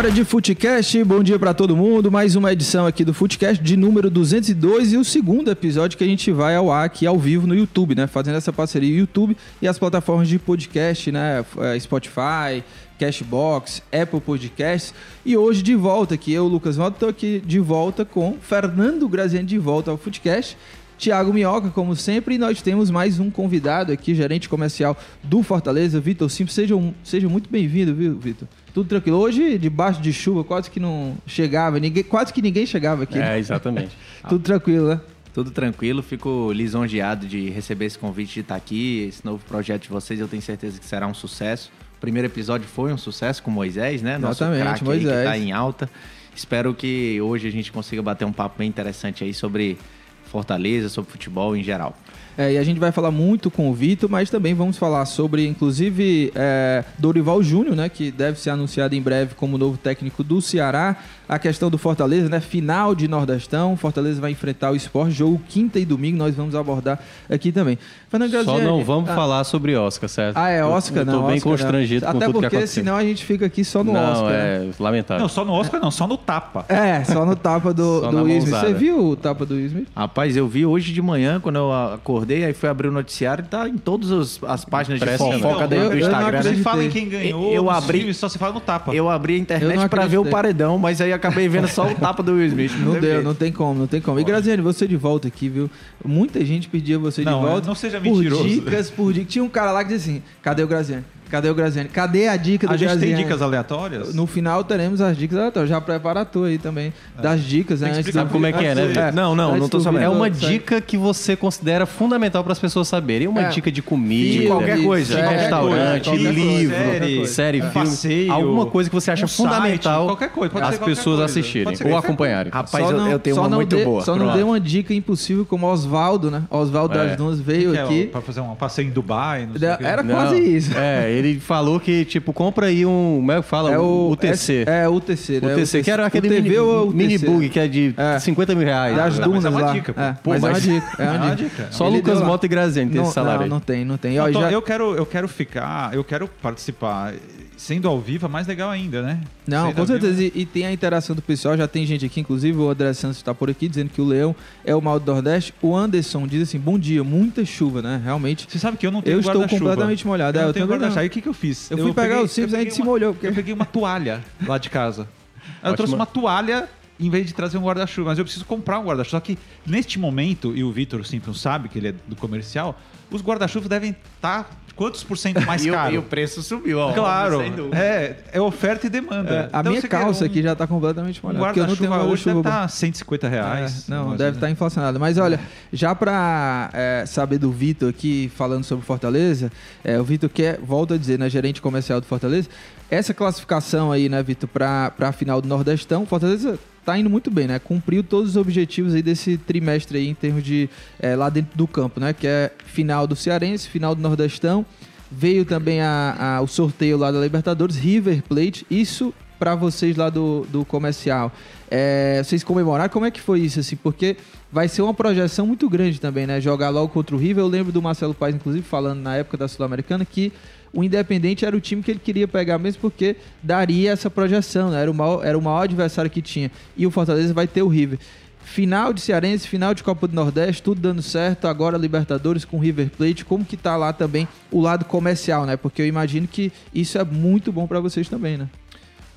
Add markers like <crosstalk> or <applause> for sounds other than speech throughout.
Hora de Footcast, bom dia pra todo mundo. Mais uma edição aqui do Footcast de número 202 e o segundo episódio que a gente vai ao ar aqui ao vivo no YouTube, né? Fazendo essa parceria YouTube e as plataformas de podcast, né? Eh, Spotify, Cashbox, Apple Podcasts. E hoje de volta aqui, eu, Lucas Valdo, tô aqui de volta com Fernando Graziani de volta ao Footcast. Tiago Minhoca, como sempre, e nós temos mais um convidado aqui, gerente comercial do Fortaleza, Vitor Simples. Seja, um- seja muito bem-vindo, viu, Vitor? Tudo tranquilo. Hoje, debaixo de chuva, quase que não chegava, ninguém, quase que ninguém chegava aqui. né? É, exatamente. <laughs> Tudo tranquilo, né? Tudo tranquilo, fico lisonjeado de receber esse convite de estar aqui. Esse novo projeto de vocês, eu tenho certeza que será um sucesso. O primeiro episódio foi um sucesso com Moisés, né? Nosso Exatamente, craque aí que Moisés. tá em alta. Espero que hoje a gente consiga bater um papo bem interessante aí sobre Fortaleza, sobre futebol em geral. É, e a gente vai falar muito com o Vitor, mas também vamos falar sobre, inclusive, é, Dorival Júnior, né, que deve ser anunciado em breve como novo técnico do Ceará. A questão do Fortaleza, né, final de Nordestão. Fortaleza vai enfrentar o Sport, jogo quinta e domingo, nós vamos abordar aqui também. Fernando Só não vamos ah, falar sobre Oscar, certo? Ah, é Eu- Oscar, eu não. Tô bem Oscar, não. constrangido com Até tudo que porque aconteceu. senão a gente fica aqui só no não, Oscar. é né? lamentável. Não, só no Oscar não, só no tapa. É, só no tapa do, do Will Smith. Você viu o tapa do Will Smith? Rapaz, eu vi hoje de manhã, quando eu acordei, aí fui abrir o noticiário e tá em todas as, as páginas de fofoca Não, dentro eu- do eu não Instagram. Se fala em quem ganhou, Eu abri- só se fala no tapa. Eu abri a internet não pra ver o paredão, mas aí acabei vendo só o tapa do Will Smith. Não teve deu, jeito. não tem como, não tem como. E Graziane, você de volta aqui, viu? Muita gente pedia você Não, de volta. não seja por mentiroso. dicas, por dicas. Tinha um cara lá que dizia assim: cadê o Graziane? Cadê o Graziane? Cadê a dica do A gente tem dicas aleatórias? No final teremos as dicas aleatórias. Já prepara a tua aí também. Das dicas, né? Tem antes explicar como é que é, né, Vitor? Não, não, não tô do sabendo. É uma dica que você considera fundamental para as pessoas saberem. Uma É. dica de comida, Filme, qualquer coisa, de restaurante, livro, série, série, filme. passeio, alguma coisa que você acha um site, fundamental qualquer coisa, pode as pessoas coisa. assistirem ou acompanharem. Rapaz, Só eu, não- eu tenho só uma muito dê- boa. Só não deu uma dica impossível como Oswaldo, né? Oswaldo É. das Dunas veio é, aqui. Pra fazer um passeio em Dubai. Era quase isso. É, <laughs> ele falou que, tipo, compra aí um. Como é que fala? É o UTC. É, o UTC, O né? TC, que era aquele o TV mini, ou mini UTC? bug que é de É. 50 mil reais. Das mas dunas é uma lá. dica, pô. É, Pô, mas, é uma mas- dica. É <laughs> uma É uma dica. dica. Só Ele Lucas. Mota e Graziani tem não, esse salário não, aí. não tem, não tem. Ó, Então, já- eu, quero, eu quero ficar, eu quero participar. Sendo ao vivo é mais legal ainda, né? Não, Sendo com certeza. E, e tem a interação do pessoal. Já tem gente aqui, inclusive o André Santos está por aqui, dizendo que o Leão é o mal do Nordeste. O Anderson diz assim: bom dia, muita chuva, né? Realmente. Você sabe que eu não tenho Eu estou completamente molhado. É, Eu eu não tenho guarda-chuva. Aí o que, que eu fiz? Eu fui pegar peguei- os Simples, eu a gente peguei se uma- molhou, porque- Eu peguei uma toalha lá de casa. <laughs> Eu trouxe uma toalha em vez de trazer um guarda-chuva. Mas eu preciso comprar um guarda-chuva. Só que neste momento, e o Vitor Simpson sabe que ele é do comercial, os guarda-chuvas devem estar quantos por cento mais <laughs> E, o, e o preço subiu, ó. Claro, é, é oferta e demanda. a Então, minha calça um- aqui já está completamente Um molhada. não tenho guarda-chuva hoje deve estar 150 reais. É, não, mais deve estar menos. inflacionado. Mas olha, já para saber do Vitor aqui, falando sobre Fortaleza, é, o Vitor quer, volta a dizer, né, gerente comercial do Fortaleza, essa classificação aí, né, Vitor, para a final do Nordestão, Fortaleza tá indo muito bem, né? Cumpriu todos os objetivos aí desse trimestre aí em termos de é, lá dentro do campo, né? Que é final do Cearense, final do Nordestão. Veio também a- a- o sorteio lá da Libertadores, River Plate. Isso para vocês lá do, do comercial. É, vocês comemoraram? Como é que foi isso, assim? Porque vai ser uma projeção muito grande também, né? Jogar logo contra o River. Eu lembro do Marcelo Paes, inclusive, falando na época da Sul-Americana que o Independente era o time que ele queria pegar mesmo porque daria essa projeção, né? Era o maior, era o maior adversário que tinha. E o Fortaleza vai ter o River. Final de Cearense, final de Copa do Nordeste, tudo dando certo. Agora Libertadores com River Plate. Como que tá lá também o lado comercial, né? Porque eu imagino que isso é muito bom para vocês também, né?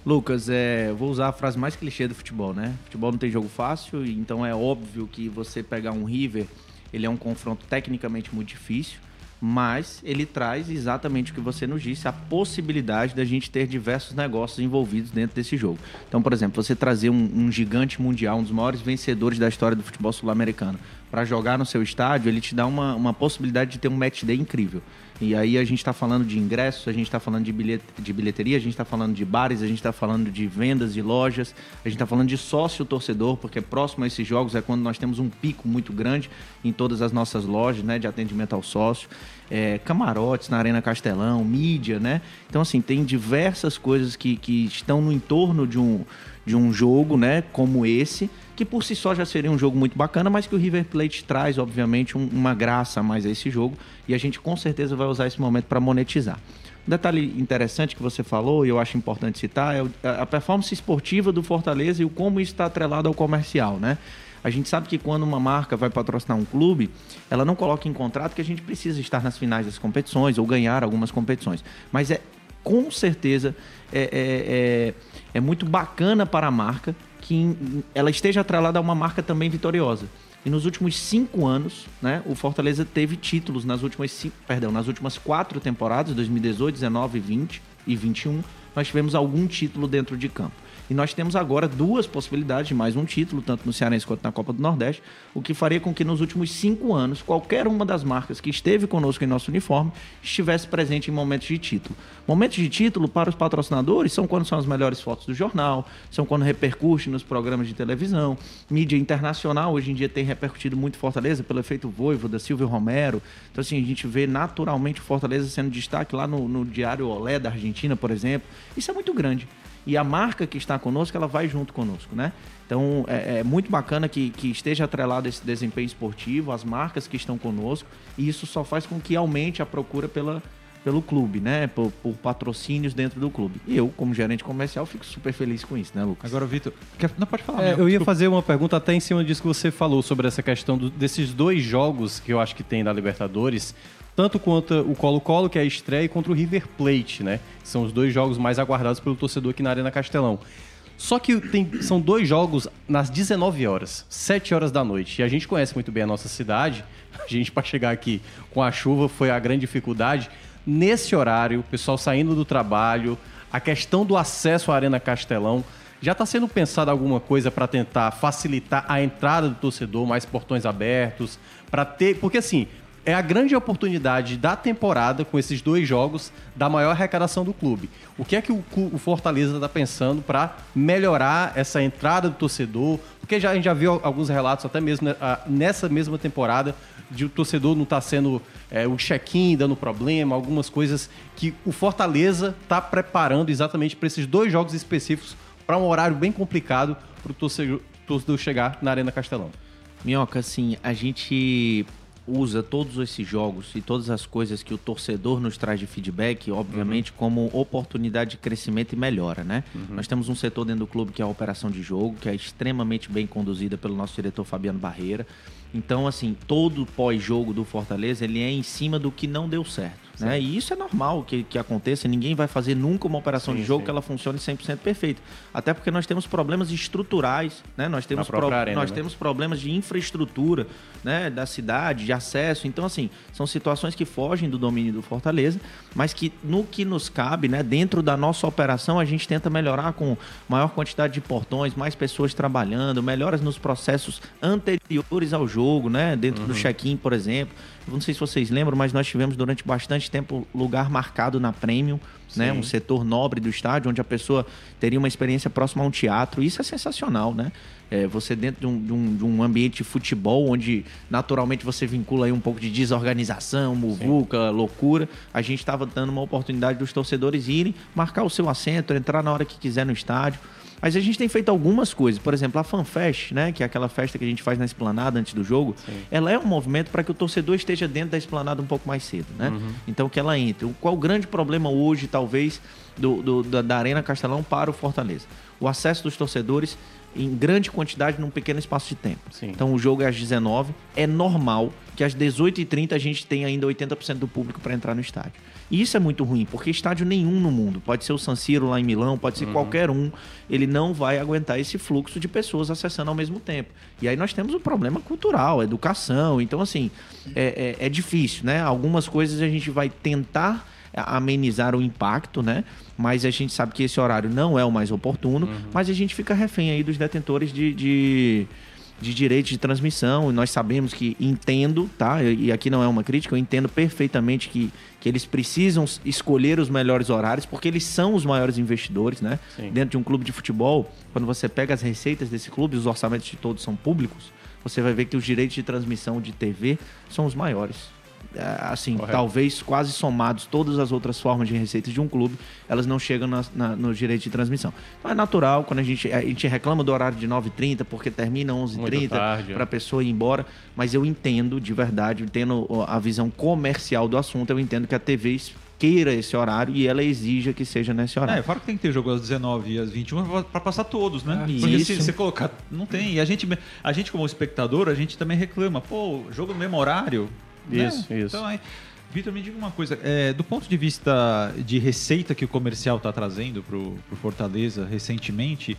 Lucas, é, vou usar a frase mais clichê do futebol, né? Futebol não tem jogo fácil, então é óbvio que você pegar um River, ele é um confronto tecnicamente muito difícil, mas ele traz exatamente o que você nos disse, a possibilidade da gente ter diversos negócios envolvidos dentro desse jogo. Então, por exemplo, você trazer um, um gigante mundial, um dos maiores vencedores da história do futebol sul-americano, para jogar no seu estádio, ele te dá uma, uma possibilidade de ter um match day incrível. E aí a gente está falando de ingressos, a gente está falando de, bilhet, de bilheteria, a gente está falando de bares, a gente está falando de vendas de lojas, a gente está falando de sócio torcedor, porque próximo a esses jogos é quando nós temos um pico muito grande em todas as nossas lojas, né, de atendimento ao sócio. É, camarotes na Arena Castelão, mídia, né? Então, assim, tem diversas coisas que, que estão no entorno de um, de um jogo, né, como esse, que por si só já seria um jogo muito bacana, mas que o River Plate traz, obviamente, um- uma graça a mais a esse jogo e a gente com certeza vai usar esse momento para monetizar. Um detalhe interessante que você falou e eu acho importante citar é a performance esportiva do Fortaleza e o como isso está atrelado ao comercial, né? A gente sabe que quando uma marca vai patrocinar um clube, ela não coloca em contrato que a gente precisa estar nas finais das competições ou ganhar algumas competições. Mas é com certeza é, é, é, é muito bacana para a marca que ela esteja atrelada a uma marca também vitoriosa. E nos últimos cinco anos, né, o Fortaleza teve títulos nas últimas cinco, perdão, nas últimas quatro temporadas, 2018, 19, 20 e 21, nós tivemos algum título dentro de campo. E nós temos agora duas possibilidades de mais um título, tanto no Cearense quanto na Copa do Nordeste, o que faria com que nos últimos cinco anos, qualquer uma das marcas que esteve conosco em nosso uniforme estivesse presente em momentos de título. Momentos de título para os patrocinadores são quando são as melhores fotos do jornal, são quando repercute nos programas de televisão. Mídia internacional hoje em dia tem repercutido muito Fortaleza pelo efeito Voivo, da Silvio Romero. Então, assim, a gente vê naturalmente Fortaleza sendo destaque lá no, no Diário Olé da Argentina, por exemplo. Isso é muito grande. E a marca que está conosco, ela vai junto conosco, né? Então, é, é muito bacana que, que esteja atrelado esse desempenho esportivo, as marcas que estão conosco, e isso só faz com que aumente a procura pela, pelo clube, né? Por, por patrocínios dentro do clube. E eu, como gerente comercial, fico super feliz com isso, né, Lucas? Agora, Vitor, quer- não pode falar. É, eu ia Desculpa. fazer uma pergunta até em cima disso que você falou sobre essa questão do- desses dois jogos que eu acho que tem da Libertadores, tanto quanto o Colo-Colo, que é a estreia, e contra o River Plate, né? São os dois jogos mais aguardados pelo torcedor aqui na Arena Castelão. Só que tem- são dois jogos nas 19 horas, 7 horas da noite. E a gente conhece muito bem a nossa cidade. A gente, para chegar aqui com a chuva, foi a grande dificuldade. Nesse horário, o pessoal saindo do trabalho, a questão do acesso à Arena Castelão. Já está sendo pensado alguma coisa para tentar facilitar a entrada do torcedor, mais portões abertos, para ter. Porque assim, é a grande oportunidade da temporada com esses dois jogos da maior arrecadação do clube. O que é que o, o Fortaleza está pensando para melhorar essa entrada do torcedor? Porque já, a gente já viu alguns relatos, até mesmo né, nessa mesma temporada, de o torcedor não estar sendo é, o check-in dando problema, algumas coisas que o Fortaleza está preparando exatamente para esses dois jogos específicos, para um horário bem complicado para o torcedor, torcedor chegar na Arena Castelão. Minhoca, assim, a gente usa todos esses jogos e todas as coisas que o torcedor nos traz de feedback, obviamente, como oportunidade de crescimento e melhora, né? Nós temos um setor dentro do clube que é a operação de jogo, que é extremamente bem conduzida pelo nosso diretor Fabiano Barreira. Então, assim, todo pós-jogo do Fortaleza, ele é em cima do que não deu certo, né? E isso é normal que, que aconteça, ninguém vai fazer nunca uma operação Sim, de jogo sim. que ela funcione 100% perfeita. Até porque nós temos problemas estruturais, né? Nós temos, pro- arena, nós né? temos problemas de infraestrutura, né, da cidade, de acesso. Então, assim, são situações que fogem do domínio do Fortaleza, mas que no que nos cabe, né, dentro da nossa operação, a gente tenta melhorar com maior quantidade de portões, mais pessoas trabalhando, melhoras nos processos anteriores ao jogo, né, dentro Uhum. do check-in, por exemplo. Não sei se vocês lembram, mas nós tivemos durante bastante tempo lugar marcado na Premium, né, Sim. um setor nobre do estádio, onde a pessoa teria uma experiência próxima a um teatro. Isso é sensacional, né? É, você dentro de um, de um- de um ambiente de futebol, onde naturalmente você vincula aí um pouco de desorganização, muvuca, loucura. A gente estava dando uma oportunidade dos torcedores irem, marcar o seu assento, entrar na hora que quiser no estádio. Mas a gente tem feito algumas coisas. Por exemplo, a FanFest, né? Que é aquela festa que a gente faz na esplanada antes do jogo. Ela é um movimento para que o torcedor esteja dentro da esplanada um pouco mais cedo, né? Então que ela entre. Qual o grande problema hoje, talvez, do, do- da, da Arena Castelão para o Fortaleza? O acesso dos torcedores em grande quantidade num pequeno espaço de tempo. Sim. Então o jogo é às 19 É normal que às 18h30 a gente tenha ainda 80% do público para entrar no estádio. E isso é muito ruim, porque estádio nenhum no mundo, pode ser o San Siro lá em Milão, pode ser qualquer um, ele não vai aguentar esse fluxo de pessoas acessando ao mesmo tempo. E aí nós temos um problema cultural, educação. Então, assim, é, é- é difícil, né? Algumas coisas a gente vai tentar amenizar o impacto, né? Mas a gente sabe que esse horário não é o mais oportuno, mas a gente fica refém aí dos detentores de, de, de direito de transmissão. E nós sabemos que entendo, tá? E aqui não é uma crítica, eu entendo perfeitamente que, que eles precisam escolher os melhores horários, porque eles são os maiores investidores, né? Sim. Dentro de um clube de futebol, quando você pega as receitas desse clube, os orçamentos de todos são públicos, você vai ver que os direitos de transmissão de TV são os maiores. É, Assim, Correto. talvez quase somados todas as outras formas de receitas de um clube, elas não chegam na, na, no direito de transmissão. Então é natural, quando a gente, a gente reclama do horário de 9h30, porque termina Muito 11h30, tarde, é. para a pessoa ir embora, mas eu entendo, de verdade, tendo a visão comercial do assunto, eu entendo que a TV queira esse horário e ela exija que seja nesse É, horário. fora que tem que ter jogo às 19 e às 21 para passar todos, né? É, Porque isso. se você colocar. Não tem. E a gente, a gente, como espectador, a gente também reclama. Pô, jogo no mesmo horário. Né? Isso, isso. Então, aí, Vitor, me diga uma coisa. é, do ponto de vista de receita que o comercial está trazendo para o Fortaleza recentemente,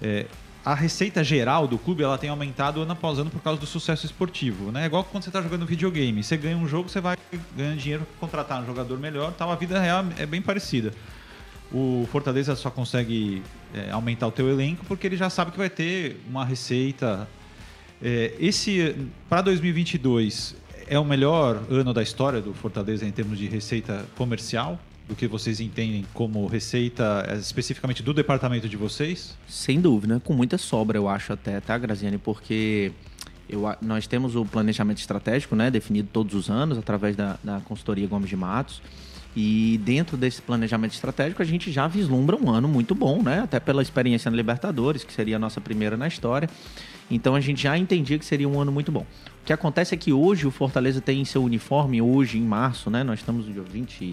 é, a receita geral do clube ela tem aumentado ano após ano por causa do sucesso esportivo. Né? É igual quando você está jogando videogame. Você ganha um jogo, você vai ganhando dinheiro para contratar um jogador melhor. Tal. A vida real é bem parecida. O Fortaleza só consegue é, aumentar o teu elenco porque ele já sabe que vai ter uma receita. É, esse para 2022 é o melhor ano da história do Fortaleza em termos de receita comercial do que vocês entendem como receita é, especificamente do departamento de vocês? Sem dúvida, com muita sobra, eu acho até, tá, Graziane? Porque eu, nós temos o planejamento estratégico, né, definido todos os anos através da, da consultoria Gomes de Matos. E dentro desse planejamento estratégico, a gente já vislumbra um ano muito bom, né? Até pela experiência na Libertadores, que seria a nossa primeira na história. Então a gente já entendia que seria um ano muito bom. O que acontece é que hoje o Fortaleza tem seu uniforme, hoje em março, né? Nós estamos no dia 20,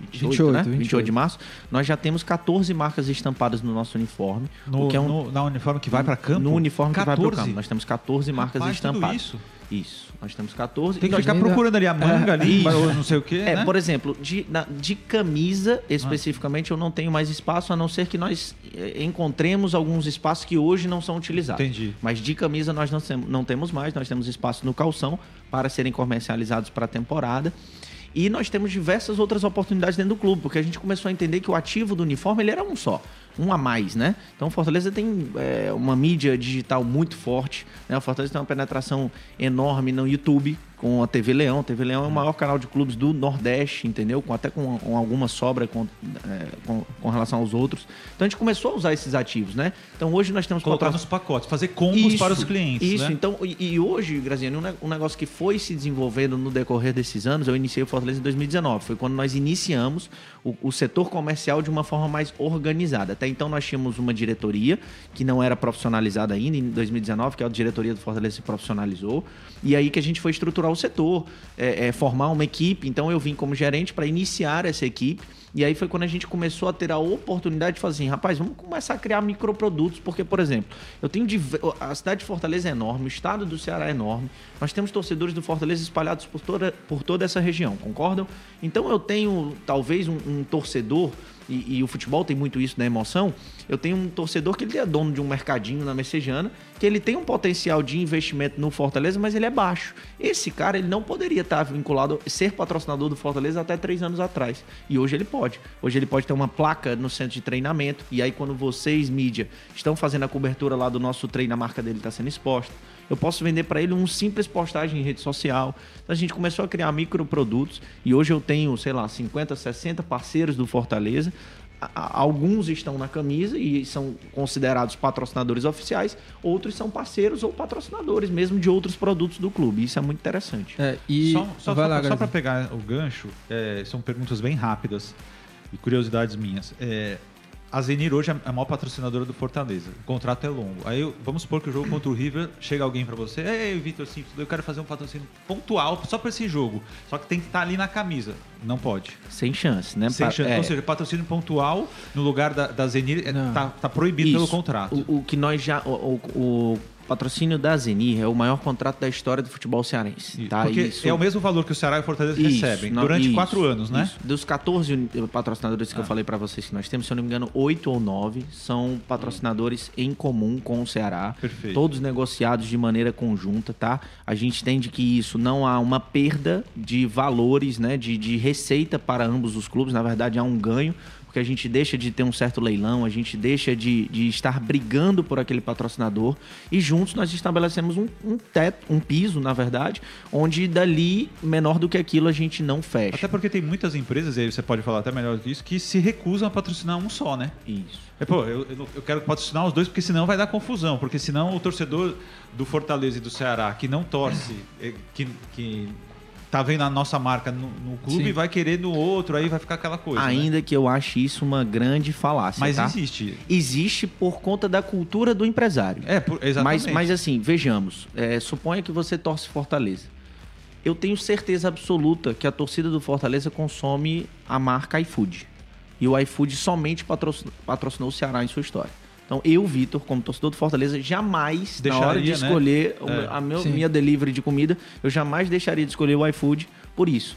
28, 28, né? 28. 28 de março. Nós já temos 14 marcas estampadas no nosso uniforme. No, é um, no- na uniforme que vai para campo? no uniforme que vai para o 14? campo. Nós temos 14 marcas Rapaz, tudo estampadas. isso? Isso. Nós temos 14. Tem que ficar ainda- procurando ali a manga É, ali, isso. ou não sei o quê, é, né? por exemplo, de, na- de camisa especificamente eu não tenho mais espaço, a não ser que nós eh, encontremos alguns espaços que hoje não são utilizados. Entendi. Mas de camisa nós não, não temos mais, nós temos espaço no calção para serem comercializados para a temporada. E nós temos diversas outras oportunidades dentro do clube, porque a gente começou a entender que o ativo do uniforme ele era um só, um a mais, né? Então Fortaleza tem é, uma mídia digital muito forte, né? O Fortaleza tem uma penetração enorme no YouTube com a TV Leão. A TV Leão é o maior canal de clubes do Nordeste, entendeu? Com, até com, com alguma sobra com, é, com, com relação aos outros. Então a gente começou a usar esses ativos, né? Então hoje nós temos Colocar nos pacotes, fazer combos para os clientes, isso, né? então, e, e hoje, Graziano, um, um negócio que foi se desenvolvendo no decorrer desses anos, eu iniciei o Fortaleza em 2019, foi quando nós iniciamos o, o setor comercial de uma forma mais organizada. Até então nós tínhamos uma diretoria que não era profissionalizada ainda, em 2019, que é a diretoria do Fortaleza se profissionalizou, e aí que a gente foi estruturar o setor, é, é, formar uma equipe, então eu vim como gerente para iniciar essa equipe, e aí foi quando a gente começou a ter a oportunidade de fazer assim, rapaz, vamos começar a criar microprodutos, porque, por exemplo, eu tenho a cidade de Fortaleza é enorme, o estado do Ceará é enorme, nós temos torcedores do Fortaleza espalhados por toda, por toda essa região, concordam? Então eu tenho talvez um, um torcedor, e, e o futebol tem muito isso na emoção, eu tenho um torcedor que ele é dono de um mercadinho na Messejana, que ele tem um potencial de investimento no Fortaleza, mas ele é baixo. Esse cara, ele não poderia estar vinculado, ser patrocinador do Fortaleza até três anos atrás. E hoje ele pode. Hoje ele pode ter uma placa no centro de treinamento, e aí quando vocês, mídia, estão fazendo a cobertura lá do nosso treino, a marca dele está sendo exposta. Eu posso vender para ele um simples postagem em rede social. Então a gente começou a criar microprodutos e hoje eu tenho, sei lá, 50, 60 parceiros do Fortaleza. Alguns estão na camisa e são considerados patrocinadores oficiais, outros são parceiros ou patrocinadores mesmo de outros produtos do clube. Isso é muito interessante. É, e Só, só, só- só para pegar o gancho, é, são perguntas bem rápidas e curiosidades minhas. É, a Zenir hoje é a maior patrocinadora do Fortaleza. O contrato é longo. Aí eu- vamos supor que o jogo contra o River chega alguém para você, ei, Vitor, sim, eu quero fazer um patrocínio pontual só para esse jogo. Só que tem que estar ali na camisa. Não pode. Sem chance, né? Sem chance. é, Ou seja, patrocínio pontual no lugar da, da Zenir é- Não. tá, tá proibido pelo Isso. contrato. O, o que nós já. O- o patrocínio da Zenir é o maior contrato da história do futebol cearense. Isso. Tá? Porque Isso- é o mesmo valor que o Ceará e o Fortaleza Isso, recebem não- durante quatro anos, né? Dos 14 uni- patrocinadores que eu falei para vocês que nós temos, se eu não me engano, 8 ou 9 são patrocinadores em comum com o Ceará. Perfeito. Todos negociados de maneira conjunta, tá? A gente entende que isso não há uma perda de valores, né? De, de receita para ambos os clubes. Na verdade, há um ganho. Porque a gente deixa de ter um certo leilão, a gente deixa de, de estar brigando por aquele patrocinador e juntos nós estabelecemos um, um teto, um piso, na verdade, onde dali, menor do que aquilo, a gente não fecha. Até porque tem muitas empresas, e aí você pode falar até melhor do que isso, que se recusam a patrocinar um só, né? Isso. É, pô, eu, eu, eu quero patrocinar os dois porque senão vai dar confusão. Porque senão o torcedor do Fortaleza e do Ceará que não torce, eh, que, que tá vendo a nossa marca no, no clube, Sim. vai querer no outro, aí vai ficar aquela coisa. né? Ainda que eu ache isso uma grande falácia. Mas tá? existe. Existe por conta da cultura do empresário. É, por- exatamente. Mas, mas assim, vejamos. é, suponha que você torce Fortaleza. Eu tenho certeza absoluta que a torcida do Fortaleza consome a marca iFood. E o iFood somente patrocinou, patrocinou o Ceará em sua história. Então, eu, Vitor, como torcedor do Fortaleza, jamais, na hora de Deixaria, né? escolher É, meu- a meu- sim. minha delivery de comida, eu jamais deixaria de escolher o iFood por isso.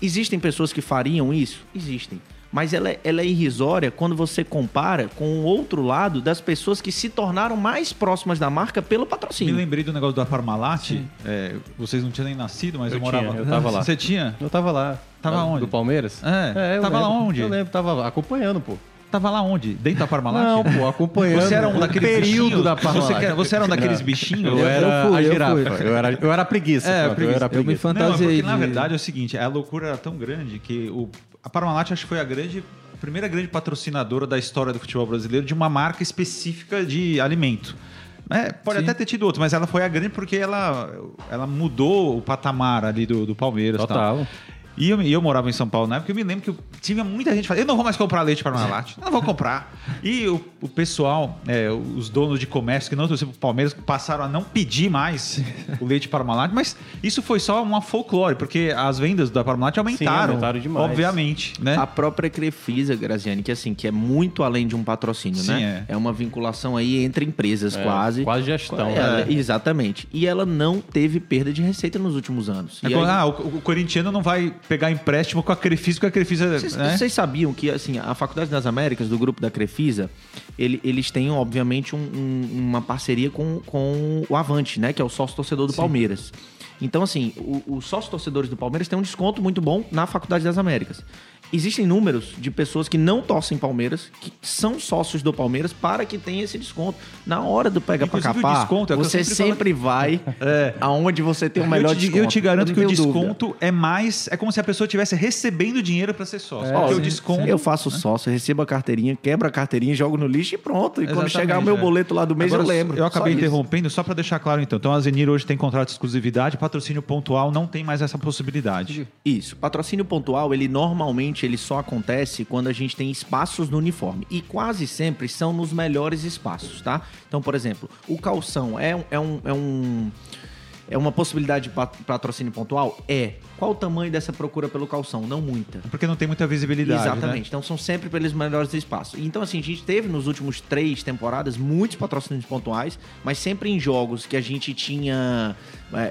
Existem pessoas que fariam isso? Existem. Mas ela, é- ela é irrisória quando você compara com o outro lado das pessoas que se tornaram mais próximas da marca pelo Me patrocínio. lembrei do negócio da Parmalat. É, vocês não tinham nem nascido, mas eu, Eu morava. tinha, eu tava lá. Você tinha? Eu tava lá. Tava onde? Do Palmeiras? É, eu tava lá lembro. onde? Eu lembro, tava acompanhando, pô. Tava lá onde? Dentro da Parmalat? Não, pô, acompanhando. Você era um o daqueles período bichinhos? da Parmalat. Você, você era um daqueles bichinhos? Eu era eu fui, a eu girafa. fui. Eu, era, eu era preguiça. É, pronto, preguiça. Eu era a Eu me preguiça. Não, fantasiei porque na de- verdade é o seguinte, a loucura era tão grande que o, a Parmalat acho que foi a grande a primeira grande patrocinadora da história do futebol brasileiro de uma marca específica de alimento. É, pode Sim. até ter tido outro, mas ela foi a grande porque ela, ela mudou o patamar ali do, do Palmeiras. e tal. E eu, eu morava em São Paulo na época, eu me lembro que eu- tinha muita gente falando, eu não vou mais comprar leite Parmalat, não vou comprar. E o, o pessoal, é, os donos de comércio que não torciam pro Palmeiras, passaram a não pedir mais <laughs> o leite Parmalat, mas isso foi só uma folclore, porque as vendas da Parmalat aumentaram, aumentaram demais. obviamente, né? A própria Crefisa, Graziani, que assim, que é muito além de um patrocínio, Sim, né? É. uma vinculação aí entre empresas, É, quase. Quase gestão. Ela- né? Exatamente. E ela não teve perda de receita nos últimos anos. É E como, aí- ah, o, o corintiano não vai pegar empréstimo com a Crefisa, porque a Crefisa... Vocês, né? vocês sabiam que assim, a Faculdade das Américas, do grupo da Crefisa, ele- eles têm, obviamente, um- um- uma parceria com, com o Avante, né? Que é o sócio torcedor do Palmeiras. Então, assim, os sócios torcedores do Palmeiras têm um desconto muito bom na Faculdade das Américas. Existem números de pessoas que não torcem Palmeiras, que são sócios do Palmeiras, para que tenha esse desconto. Na hora do pega Inclusive, o capar, desconto é eu você sempre falo- sempre vai <laughs> aonde você tem o melhor eu te, desconto. Eu te garanto não que o tenho dúvida. desconto é mais... É como se a pessoa estivesse recebendo dinheiro para ser sócio. O sim, desconto... Eu faço sócio, recebo a carteirinha, quebro a carteirinha, jogo no lixo e pronto. E quando Exatamente, chegar o meu é. boleto lá do mês, Agora, eu lembro. Eu acabei Só interrompendo, só para deixar claro então. Então a Zenir hoje tem contrato de exclusividade, patrocínio pontual não tem mais essa possibilidade. Isso. Patrocínio pontual, ele normalmente ele só acontece quando a gente tem espaços no uniforme. E quase sempre são nos melhores espaços, tá? Então, por exemplo, o calção é um. É, um, é, um, é uma possibilidade de pat- patrocínio pontual? É. Qual o tamanho dessa procura pelo calção? Não muita. Porque não tem muita visibilidade. Exatamente. né? Então são sempre pelos melhores espaços. Então, assim, a gente teve nos últimos três temporadas muitos patrocínios pontuais, mas sempre em jogos que a gente tinha é,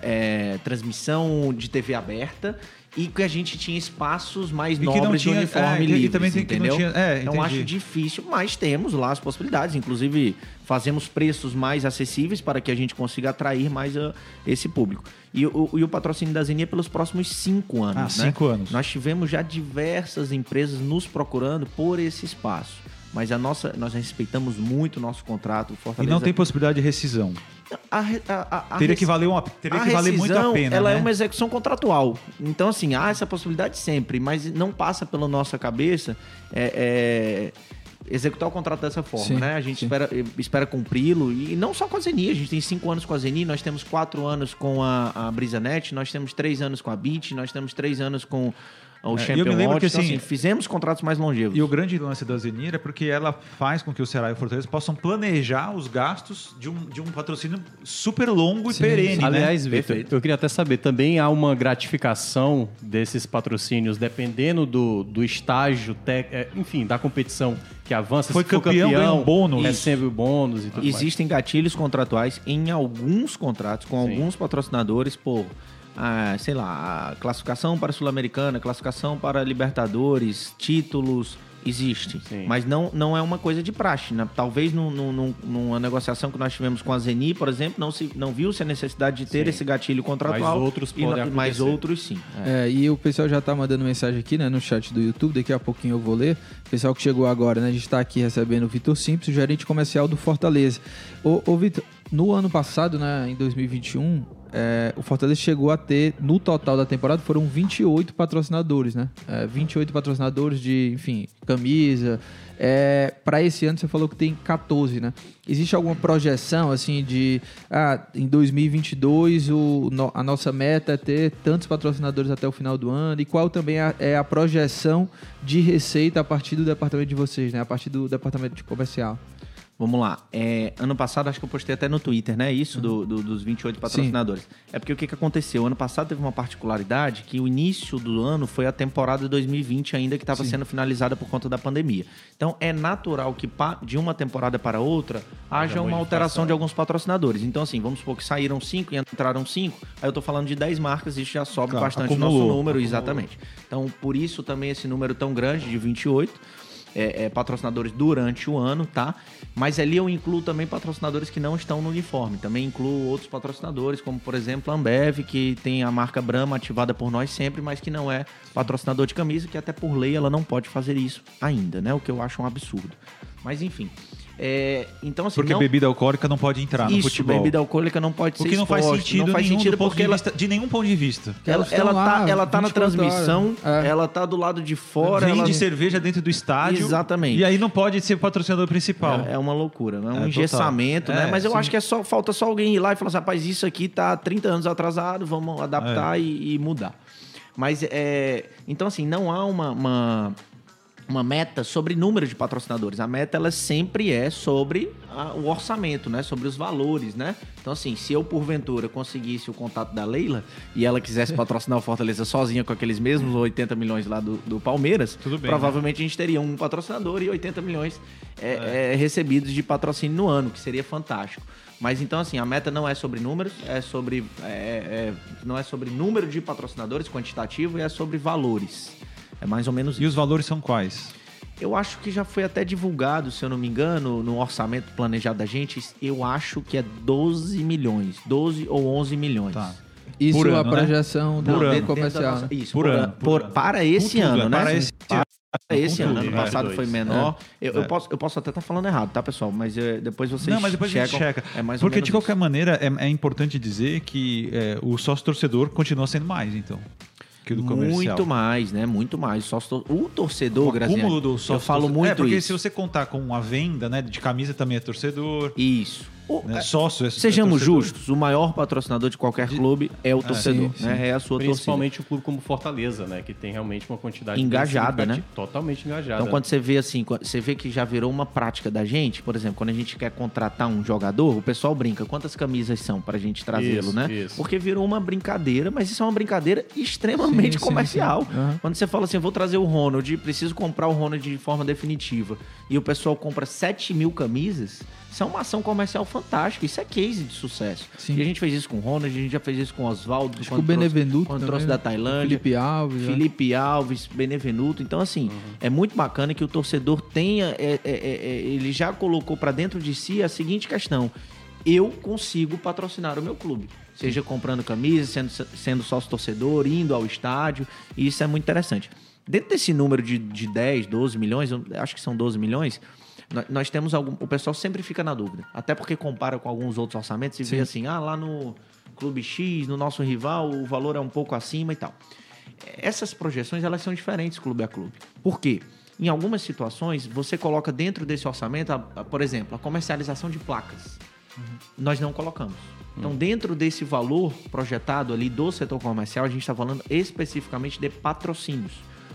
é, transmissão de TV aberta e que a gente tinha espaços mais E não nobres tinha- de uniforme é, e- e livres, também tem que não entendeu? tinha- é, então entendi. acho difícil, mas temos lá as possibilidades. Inclusive, fazemos preços mais acessíveis para que a gente consiga atrair mais ah, esse público. E, o- e o patrocínio da Zenia é pelos próximos cinco anos, Ah, né? cinco anos. Nós tivemos já diversas empresas nos procurando por esse espaço. Mas a nossa, nós respeitamos muito o nosso contrato. o E Fortaleza, não tem possibilidade de rescisão. a, a, a, Teria que valer, uma, teria que valer muito a pena. Ela né? é uma execução contratual. Então, assim, há essa possibilidade sempre, mas não passa pela nossa cabeça é, é, executar o contrato dessa forma, Sim, né? A gente sim. espera, espera cumpri-lo. E não só com a Zeni, a gente tem cinco anos com a Zeni, nós temos quatro anos com a, a BrisaNet, nós temos três anos com a Bit, nós temos três anos com o É, eu me lembro Watch. que, Então, assim, fizemos contratos mais longevos. E o grande lance da Zenir é porque ela faz com que o Ceará e o Fortaleza possam planejar os gastos de um, de um patrocínio super longo Sim, e perene, né? Aliás, Vitor, Perfeito. eu queria até saber, também há uma gratificação desses patrocínios dependendo do, do estágio, tec- é, enfim, da competição que avança. Foi Se for campeão, ganha um bônus. Recebe o bônus e tudo mais. Existem gatilhos contratuais em alguns contratos com Sim. alguns patrocinadores por, ah, sei lá, classificação para a Sul-Americana, classificação para Libertadores, títulos. existe. Sim. Mas não, não é uma coisa de praxe. Né? Talvez num- num- num- numa negociação que nós tivemos com a Zeni, por exemplo, não, se, não viu-se a necessidade de ter Sim. esse gatilho contratual. Mas outros e podem no- Mas outros sim. É. É, e o pessoal já tá mandando mensagem aqui, né, no chat do YouTube, daqui a pouquinho eu vou ler. O pessoal que chegou agora, né, a gente tá aqui recebendo o Vitor Simples, o gerente comercial do Fortaleza. Ô, ô Vitor, no ano passado, né, em 2021, é, o Fortaleza chegou a ter, no total da temporada, foram 28 patrocinadores, né? É, 28 patrocinadores de, enfim, camisa. É, para esse ano você falou que tem 14, né? Existe alguma projeção, assim, de... Ah, em 2022 o, a nossa meta é ter tantos patrocinadores até o final do ano? E qual também a, é a projeção de receita a partir do departamento de vocês, né? A partir do departamento de comercial. Vamos lá. É, ano passado, acho que eu postei até no Twitter, né? Isso do, do- dos 28 patrocinadores. É porque o que, que aconteceu? Ano passado teve uma particularidade que o início do ano foi a temporada de 2020 ainda que estava sendo finalizada por conta da pandemia. Então é natural que de uma temporada para outra haja uma alteração de alguns patrocinadores. Então, assim, vamos supor que saíram cinco e entraram cinco. Aí eu tô falando de 10 marcas, isso já sobe Claro, bastante o nosso número, acumulou. exatamente. Então, por isso também esse número tão grande de 28 é, é, patrocinadores durante o ano, tá? Mas ali eu incluo também patrocinadores que não estão no uniforme. Também incluo outros patrocinadores, como por exemplo a Ambev, que tem a marca Brahma ativada por nós sempre, mas que não é patrocinador de camisa, que até por lei ela não pode fazer isso ainda, né? O que eu acho um absurdo. Mas enfim. É, então assim, Porque não... bebida alcoólica não pode entrar no isso, futebol. bebida alcoólica não pode O ser que não faz sentido não faz nenhum sentido porque de, ela, vista, de nenhum ponto de vista. ela, ela tá, lá ela tá na 24 transmissão. É. ela tá do lado de fora, Vende ela... cerveja dentro do estádio. Exatamente. E aí não pode ser o patrocinador principal. É, é uma loucura, né? um total. engessamento, né? É, Mas eu sim. acho que é só, falta só alguém ir lá e falar assim, rapaz, isso aqui tá 30 anos atrasado, vamos É. adaptar e, e mudar. Mas, é, então assim, não há uma, uma, uma meta sobre número de patrocinadores. A meta, ela sempre é sobre a- o orçamento, né? Sobre os valores, né? Então assim, se eu, porventura, conseguisse o contato da Leila e ela quisesse <laughs> patrocinar o Fortaleza sozinha com aqueles mesmos 80 milhões lá do, do Palmeiras, bem, provavelmente a gente teria um patrocinador e 80 milhões é, é, recebidos de patrocínio no ano, que seria fantástico. Mas então, assim, a meta não é sobre números, é sobre. é, é, não é sobre número de patrocinadores quantitativo, é sobre valores. É mais ou menos E isso. os valores são quais? Eu acho que já foi até divulgado, se eu não me engano, no orçamento planejado da gente, eu acho que é 12 milhões. 12 ou 11 milhões. Tá. Isso Por é a ano, né? projeção do Por do ano. comercial, nossa- né? Isso, Por por, ano, por Por- ano. para esse tudo, ano, é né? para esse ano. Para esse Com ano. tudo, Ano é. passado foi 22. menor. Eu, eu É. posso, eu posso até estar falando errado, tá, pessoal? Mas é, depois vocês Não, mas depois a gente checam. checa. É mais Porque, de qualquer isso. maneira, é, é importante dizer que é, o sócio-torcedor continua sendo mais, então, que o do comercial. Muito mais, né? Muito mais. Só o torcedor, O do Eu falo muito É, porque isso. se você contar com a venda né, de camisa também é torcedor, Isso. O- né, é, sócio é Sejamos é torcedor. justos, o maior patrocinador de qualquer clube é o torcedor, sim, né? É a sua torcida. Principalmente o clube como Fortaleza, né? Que tem realmente uma quantidade Engajada, né? Totalmente engajada. Então, quando você vê assim, quando- você vê que já virou uma prática da gente, por exemplo, quando a gente quer contratar um jogador, o pessoal brinca, quantas camisas são pra gente trazê-lo, né? isso. Porque virou uma brincadeira, mas isso é uma brincadeira extremamente Sim, sim, comercial. sim. Aham. Quando você fala assim, eu vou trazer o Ronald, preciso comprar o Ronald de forma definitiva, e o pessoal compra 7 mil camisas, isso é uma ação comercial fantástica, isso é case de sucesso. Sim. E a gente fez isso com o Ronald, a gente já fez isso com o Oswaldo, que o Benevenuto quando trouxe né? da Tailândia. Felipe Alves. né? Felipe Alves, Benevenuto. Então, assim, é muito bacana que o torcedor tenha. é, é, é, é, ele já colocou para dentro de si a seguinte questão: eu consigo patrocinar o meu clube. Seja comprando camisa, sendo, sendo sócio torcedor, indo ao estádio. E isso é muito interessante. Dentro desse número de, de 10, 12 milhões, acho que são 12 milhões. Nó- Nós temos algum. O pessoal sempre fica na dúvida. Até porque compara com alguns outros orçamentos e vê assim: ah, lá no Clube X, no nosso rival, o valor é um pouco acima e tal essas projeções elas são diferentes clube a clube. Por quê? Em algumas situações, você coloca dentro desse orçamento, a- a- por exemplo, a comercialização de placas. Nós não colocamos. Então, dentro desse valor projetado ali do setor comercial, a gente está falando especificamente de patrocínios.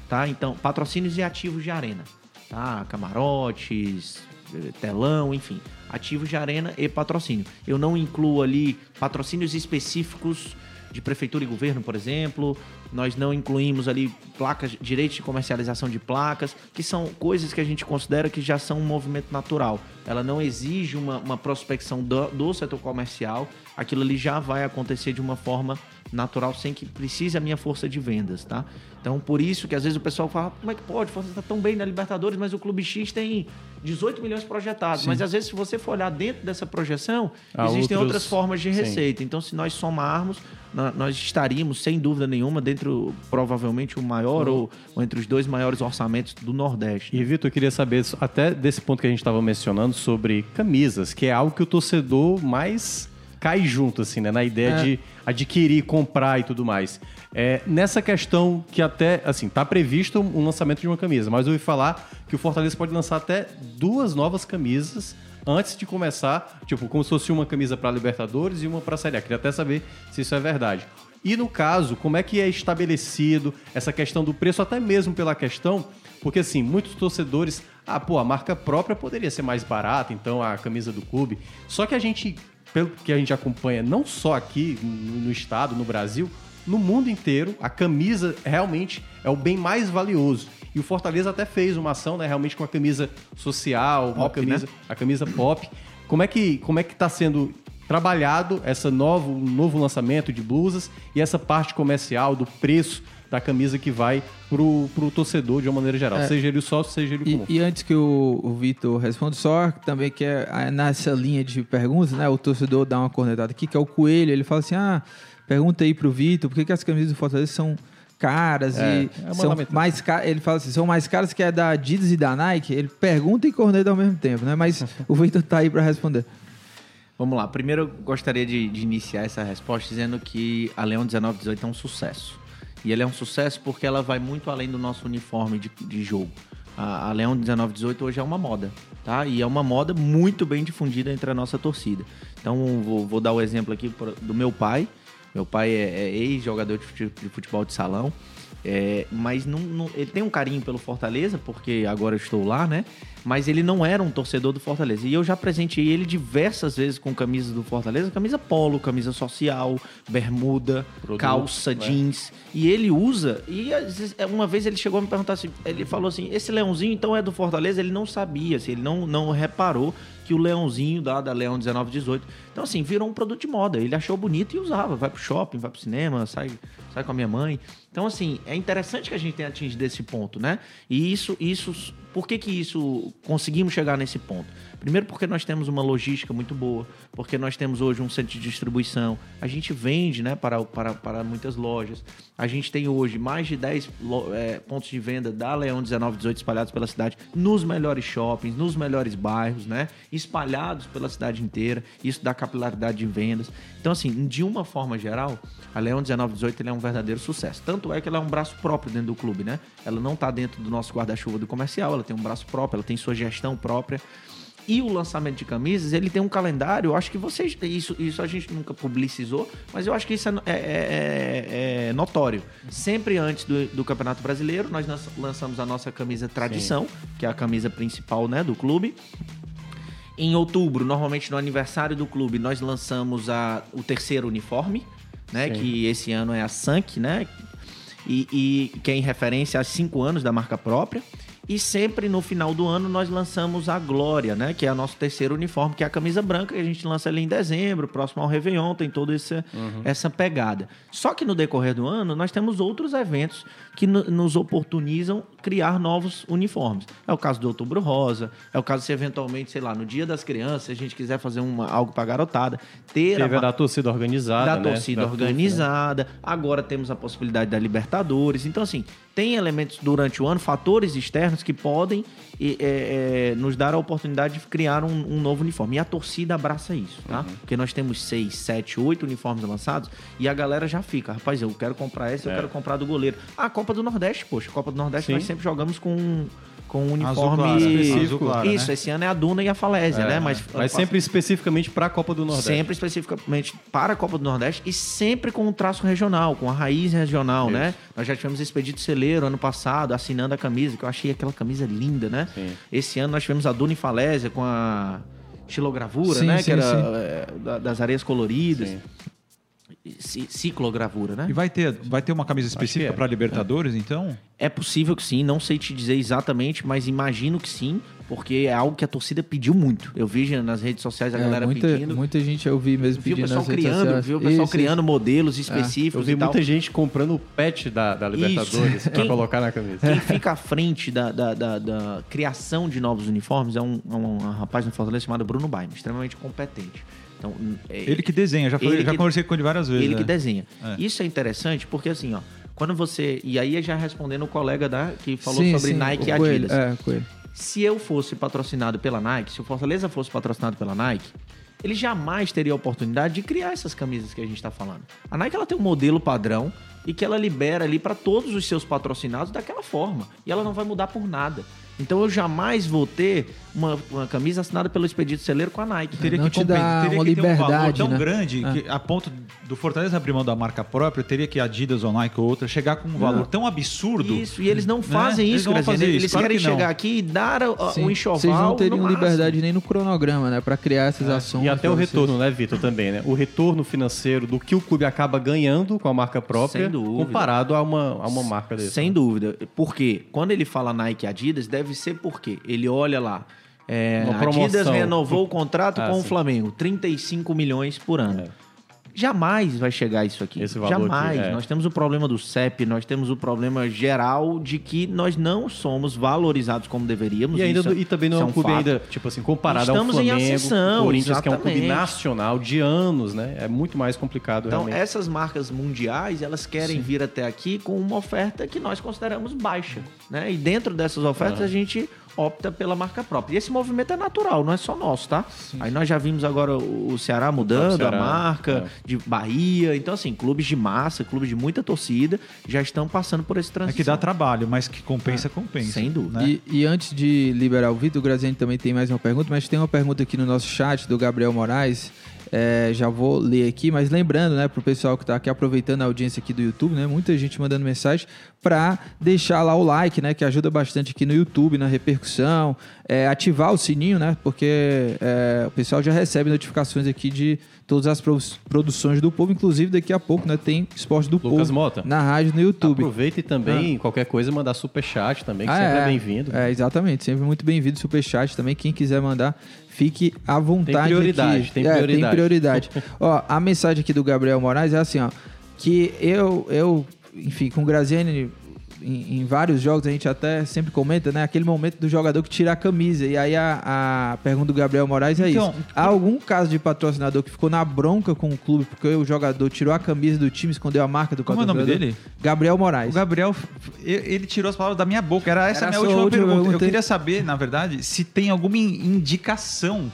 Tá? Então, patrocínios e ativos de arena. Tá? Camarotes, eh, telão, enfim. Ativos de arena e patrocínio. Eu não incluo ali patrocínios específicos de prefeitura e governo, por exemplo. Nós não incluímos ali placas, direitos de comercialização de placas, que são coisas que a gente considera que já são um movimento natural. Ela não exige uma, uma prospecção do, do setor comercial. Aquilo ali já vai acontecer de uma forma natural sem que precise a minha força de vendas, tá? Então, por isso que às vezes o pessoal fala, como é que pode? Você está tão bem na Libertadores, mas o Clube X tem 18 milhões projetados. Mas às vezes, se você for olhar dentro dessa projeção, Há existem outros- outras formas de Sim. receita. Então, se nós somarmos, nós estaríamos, sem dúvida nenhuma, dentro, provavelmente, o maior ou, ou entre os dois maiores orçamentos do Nordeste. E, Vitor, eu queria saber, até desse ponto que a gente estava mencionando, sobre camisas, que é algo que o torcedor mais cai junto, assim, né? Na ideia É. de adquirir, comprar e tudo mais. É, nessa questão que até, assim, tá previsto um lançamento de uma camisa, mas eu ouvi falar que o Fortaleza pode lançar até duas novas camisas antes de começar, tipo, como se fosse uma camisa para Libertadores e uma para Série A. Queria até saber se isso é verdade. E no caso, como é que é estabelecido essa questão do preço, até mesmo pela questão, porque assim, muitos torcedores, ah, pô, a marca própria poderia ser mais barata, então a camisa do clube. Só que a gente, pelo que a gente acompanha, não só aqui no, estado, no Brasil, no mundo inteiro, a camisa realmente é o bem mais valioso. E o Fortaleza até fez uma ação, né, realmente com a camisa social, uma Pop, camisa, né? a camisa pop. Como é que como é que está sendo trabalhado essa novo novo lançamento de blusas e essa parte comercial do preço da camisa que vai pro, pro torcedor de uma maneira geral, É. seja ele sócio, seja ele E, comum. e antes que o, o Vitor responda, só também que é ah, nessa linha de perguntas, né? O torcedor dá uma cornetada aqui, que é o Coelho, ele fala assim: ah, pergunta aí pro Vitor, por que, que as camisas do Fortaleza são caras É, e é uma são mais caras. Ele fala assim, são mais caras que a da Adidas e da Nike. Ele pergunta e corneta ao mesmo tempo, né? Mas <laughs> o Vitor tá aí para responder. Vamos lá. Primeiro, eu gostaria de, de iniciar essa resposta dizendo que a Leão 1918 é um sucesso. E ele é um sucesso porque ela vai muito além do nosso uniforme de, de jogo. A, a Leão 1918 hoje é uma moda, tá? E é uma moda muito bem difundida entre a nossa torcida. Então, vou, vou dar o exemplo aqui do meu pai. Meu pai é, é ex-jogador de futebol de salão. É, mas não, não- ele tem um carinho pelo Fortaleza, porque agora eu estou lá, né? Mas ele não era um torcedor do Fortaleza. E eu já presenteei ele diversas vezes com camisas do Fortaleza, camisa polo, camisa social, bermuda, Produto, calça, né? jeans. E ele usa. E vezes, uma vez ele chegou a me perguntar assim: ele falou assim, esse leãozinho então é do Fortaleza? Ele não sabia, assim, ele não, não reparou que o leãozinho da, da Leão 1918. Então, assim, virou um produto de moda. Ele achou bonito e usava. Vai pro shopping, vai pro cinema, sai, sai com a minha mãe. Então, assim, é interessante que a gente tenha atingido esse ponto, né? E isso, isso. Por que, que isso conseguimos chegar nesse ponto? Primeiro, porque nós temos uma logística muito boa, porque nós temos hoje um centro de distribuição, a gente vende né, para, para, para muitas lojas. A gente tem hoje mais de 10 lo- é, pontos de venda da Leão 1918 espalhados pela cidade, nos melhores shoppings, nos melhores bairros, né? Espalhados pela cidade inteira. Isso dá capilaridade de vendas. Então, assim, de uma forma geral, a Leão 1918 ele é um verdadeiro sucesso. Tanto é que ela é um braço próprio dentro do clube, né? Ela não está dentro do nosso guarda-chuva do comercial, ela tem um braço próprio, ela tem sua gestão própria. E o lançamento de camisas, ele tem um calendário, eu acho que vocês. Isso, isso a gente nunca publicizou, mas eu acho que isso é, é- é- é notório. Sempre antes do, do Campeonato Brasileiro, nós lanç- lançamos a nossa camisa tradição, que é a camisa principal né, do clube. Em outubro, normalmente no aniversário do clube, nós lançamos a, o terceiro uniforme, né? Sim. Que esse ano é a Sank, né? E, e que é em referência aos cinco anos da marca própria. E sempre no final do ano nós lançamos a Glória, né? Que é o nosso terceiro uniforme, que é a camisa branca, que a gente lança ali em dezembro, próximo ao Réveillon, tem toda essa, essa pegada. Só que no decorrer do ano nós temos outros eventos que no- nos oportunizam criar novos uniformes. É o caso do Outubro Rosa, é o caso se eventualmente, sei lá, no Dia das Crianças, se a gente quiser fazer uma, algo para garotada, ter Teve a da torcida organizada, da né? torcida Da turfa, né? organizada. Agora temos a possibilidade da Libertadores. Então, assim, tem elementos durante o ano, fatores externos que podem é, é, nos dar a oportunidade de criar um, um novo uniforme. E a torcida abraça isso, tá? Uhum. Porque nós temos seis, sete, oito uniformes lançados e a galera já fica, rapaz, eu quero comprar esse, eu É. quero comprar do goleiro. Ah, Copa do Nordeste, poxa, a Copa do Nordeste Sim. nós sempre jogamos com com um uniforme claro, específico. Claro, Isso, né? esse ano é a Duna e a Falésia, É, né? Mas, Mas sempre especificamente para a Copa do Nordeste. Sempre especificamente para a Copa do Nordeste e sempre com um traço regional, com a raiz regional, Isso. né? Nós já tivemos Expedito Celeiro ano passado, assinando a camisa, que eu achei aquela camisa linda, né? Sim. Esse ano nós tivemos a Duna e Falésia com a estilogravura, Sim, né? sim, que era sim. da- das areias coloridas. Ciclogravura, né? E vai ter, vai ter uma camisa específica é. para Libertadores, então? É possível que sim, não sei te dizer exatamente, mas imagino que sim, porque é algo que a torcida pediu muito. Eu vi nas redes sociais a É, galera muita, pedindo. muita gente eu vi mesmo Viu o pedindo pessoal criando, viu o pessoal Isso, criando modelos Eu específicos vi e tal. muita gente comprando o patch da, da Libertadores pra Quem- colocar na camisa. Quem fica à frente da, da, da- da criação de novos uniformes é um, é um rapaz no Fortaleza chamado Bruno Baima, extremamente competente. Então, é- Ele que desenha, já, falei, já que- conversei com ele várias vezes. ele que né? desenha. É. Isso é interessante porque assim, ó, quando você. E aí já respondendo o colega da, que falou Sim, sobre sim, Nike e Adidas. É, Coelho. Se eu fosse patrocinado pela Nike, se o Fortaleza fosse patrocinado pela Nike, ele jamais teria a oportunidade de criar essas camisas que a gente está falando. A Nike ela tem um modelo padrão e que ela libera ali para todos os seus patrocinados daquela forma. E ela não vai mudar por nada. Então eu jamais vou ter uma, uma camisa assinada pelo Expedito Celeiro com a Nike. Teria Não que, te dá teria uma que ter um valor liberdade, tão né? grande É. que a ponto do Fortaleza abrir mão da marca própria, teria que Adidas ou Nike ou outra chegar com um valor tão absurdo. Isso, e eles não fazem Eles isso, não vão Graziano. fazer Eles isso, claro querem que não. chegar aqui e dar Sim. o enxoval. Vocês não teriam liberdade nem no cronograma, né? Pra criar essas ações. E até o vocês. retorno, né, Vitor, também, né? O retorno financeiro do que o clube acaba ganhando com a marca própria Sem dúvida. comparado a uma, a uma marca desse. Sem dúvida. Porque quando ele fala Nike Adidas, deve ser porque ele olha lá. É, Adidas renovou o contrato Ah, com o sim. Flamengo, 35 milhões por ano. É. Jamais vai chegar isso aqui. Esse valor Jamais. aqui, é. Nós temos o problema do CEP, nós temos o problema geral de que nós não somos valorizados como deveríamos. E, ainda, Isso- e também não é isso um clube fato. ainda, tipo assim, comparado Estamos ao em Flamengo, ascensão, o Corinthians, que é um clube exatamente. nacional de anos, né? É muito mais complicado Então, realmente. essas marcas mundiais, elas querem vir até aqui com uma oferta que nós consideramos baixa, né? E dentro dessas ofertas, a gente opta pela marca própria. E esse movimento é natural, não é só nosso, tá? Aí nós já vimos agora o Ceará mudando O Ceará, a marca, é. de Bahia. Então, assim, clubes de massa, clubes de muita torcida, já estão passando por esse É transição. que dá trabalho, mas que compensa, compensa. Sem dúvida. né? E, e antes de liberar o Vitor, o Graziani também tem mais uma pergunta, mas tem uma pergunta aqui no nosso chat do Gabriel Moraes. É, já vou ler aqui, mas lembrando, né, pro pessoal que tá aqui aproveitando a audiência aqui do YouTube, né, muita gente mandando mensagem para deixar lá o like, né, que ajuda bastante aqui no YouTube, na repercussão, é, ativar o sininho, né, porque é, o pessoal já recebe notificações aqui de todas as pro- produções do povo, inclusive daqui a pouco, né, tem Esporte do Lucas Povo Mota. na rádio no YouTube. Aproveita e também, qualquer coisa, mandar superchat também, que Ah, sempre é, é. bem-vindo. É, exatamente. Sempre muito bem-vindo Superchat também. Quem quiser mandar, fique à vontade. prioridade, aqui. tem É, prioridade. tem prioridade. <laughs> ó, a mensagem aqui do Gabriel Moraes é assim, ó. Que eu, eu enfim, com o Graziani, em, em vários jogos, a gente até sempre comenta, né? Aquele momento do jogador que tira a camisa. E aí a, a pergunta do Gabriel Moraes é Então, isso. Há algum caso de patrocinador que ficou na bronca com o clube porque o jogador tirou a camisa do time, escondeu a marca do Como é o nome patrocinador? dele? Gabriel Moraes. O Gabriel, ele tirou as palavras da minha boca. Era essa Era a minha última, última pergunta. Eu queria saber, na verdade, se tem alguma in- indicação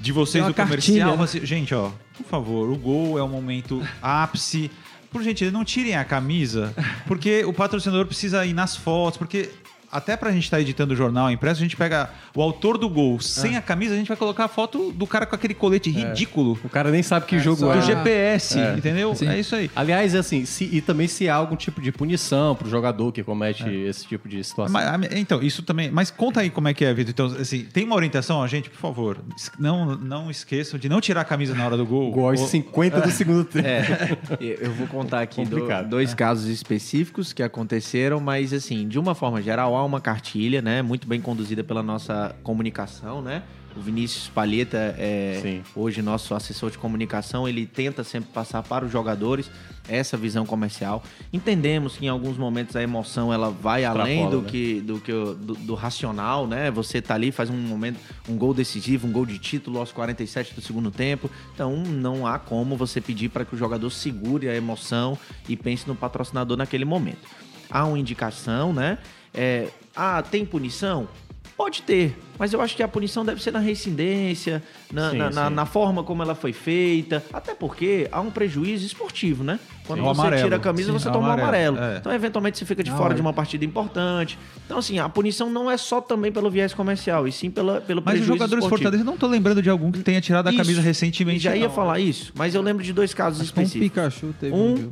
de vocês do comercial. cartilha, né? Assim, Gente, ó, por favor, o gol é o momento ápice. Por gentileza, não tirem a camisa, porque o patrocinador precisa ir nas fotos, porque até pra gente estar editando o jornal impresso, a gente pega o autor do gol sem a camisa, a gente vai colocar a foto do cara com aquele colete ridículo O cara nem sabe que jogo só- é. do GPS, É. entendeu? Sim. É isso aí. Aliás, assim, se- e também se há algum tipo de punição pro jogador que comete É. esse tipo de situação. Mas, a- então, isso também. Mas conta aí como é que é, Vitor. Então, assim, tem uma orientação, ó, gente, por favor. Não, não esqueçam de não tirar a camisa na hora do gol. Gol aos Ou- 50 do <laughs> segundo tempo. É, eu vou contar aqui do- dois casos específicos que aconteceram, mas assim, de uma forma geral, há uma cartilha, né, muito bem conduzida pela nossa comunicação, né? O Vinícius Palheta é Sim. hoje nosso assessor de comunicação, ele tenta sempre passar para os jogadores essa visão comercial. Entendemos que em alguns momentos a emoção ela vai além Extrapola, do né? que do que do, do racional, né? Você tá ali faz um momento um gol decisivo, um gol de título aos 47 do segundo tempo. Então não há como você pedir para que o jogador segure a emoção e pense no patrocinador naquele momento. Há uma indicação, né? É, ah, tem punição? Pode ter, mas eu acho que a punição deve ser na reincidência, na, Sim, na, na- sim. na forma como ela foi feita, até porque há um prejuízo esportivo, né? Quando Sim. Você amarelo. tira a camisa, você toma um amarelo, amarelo. é. Então, eventualmente, você fica de Na fora hora. de uma partida importante. Então, assim, a punição não é só também pelo viés comercial, e sim pela, pelo Mas os prejuízo jogadores esportivo. Fortaleza, eu não tô lembrando de algum que tenha tirado a Isso. camisa recentemente. Já ia não. falar isso, mas eu lembro de dois casos Acho que um específicos. Pikachu teve Um-.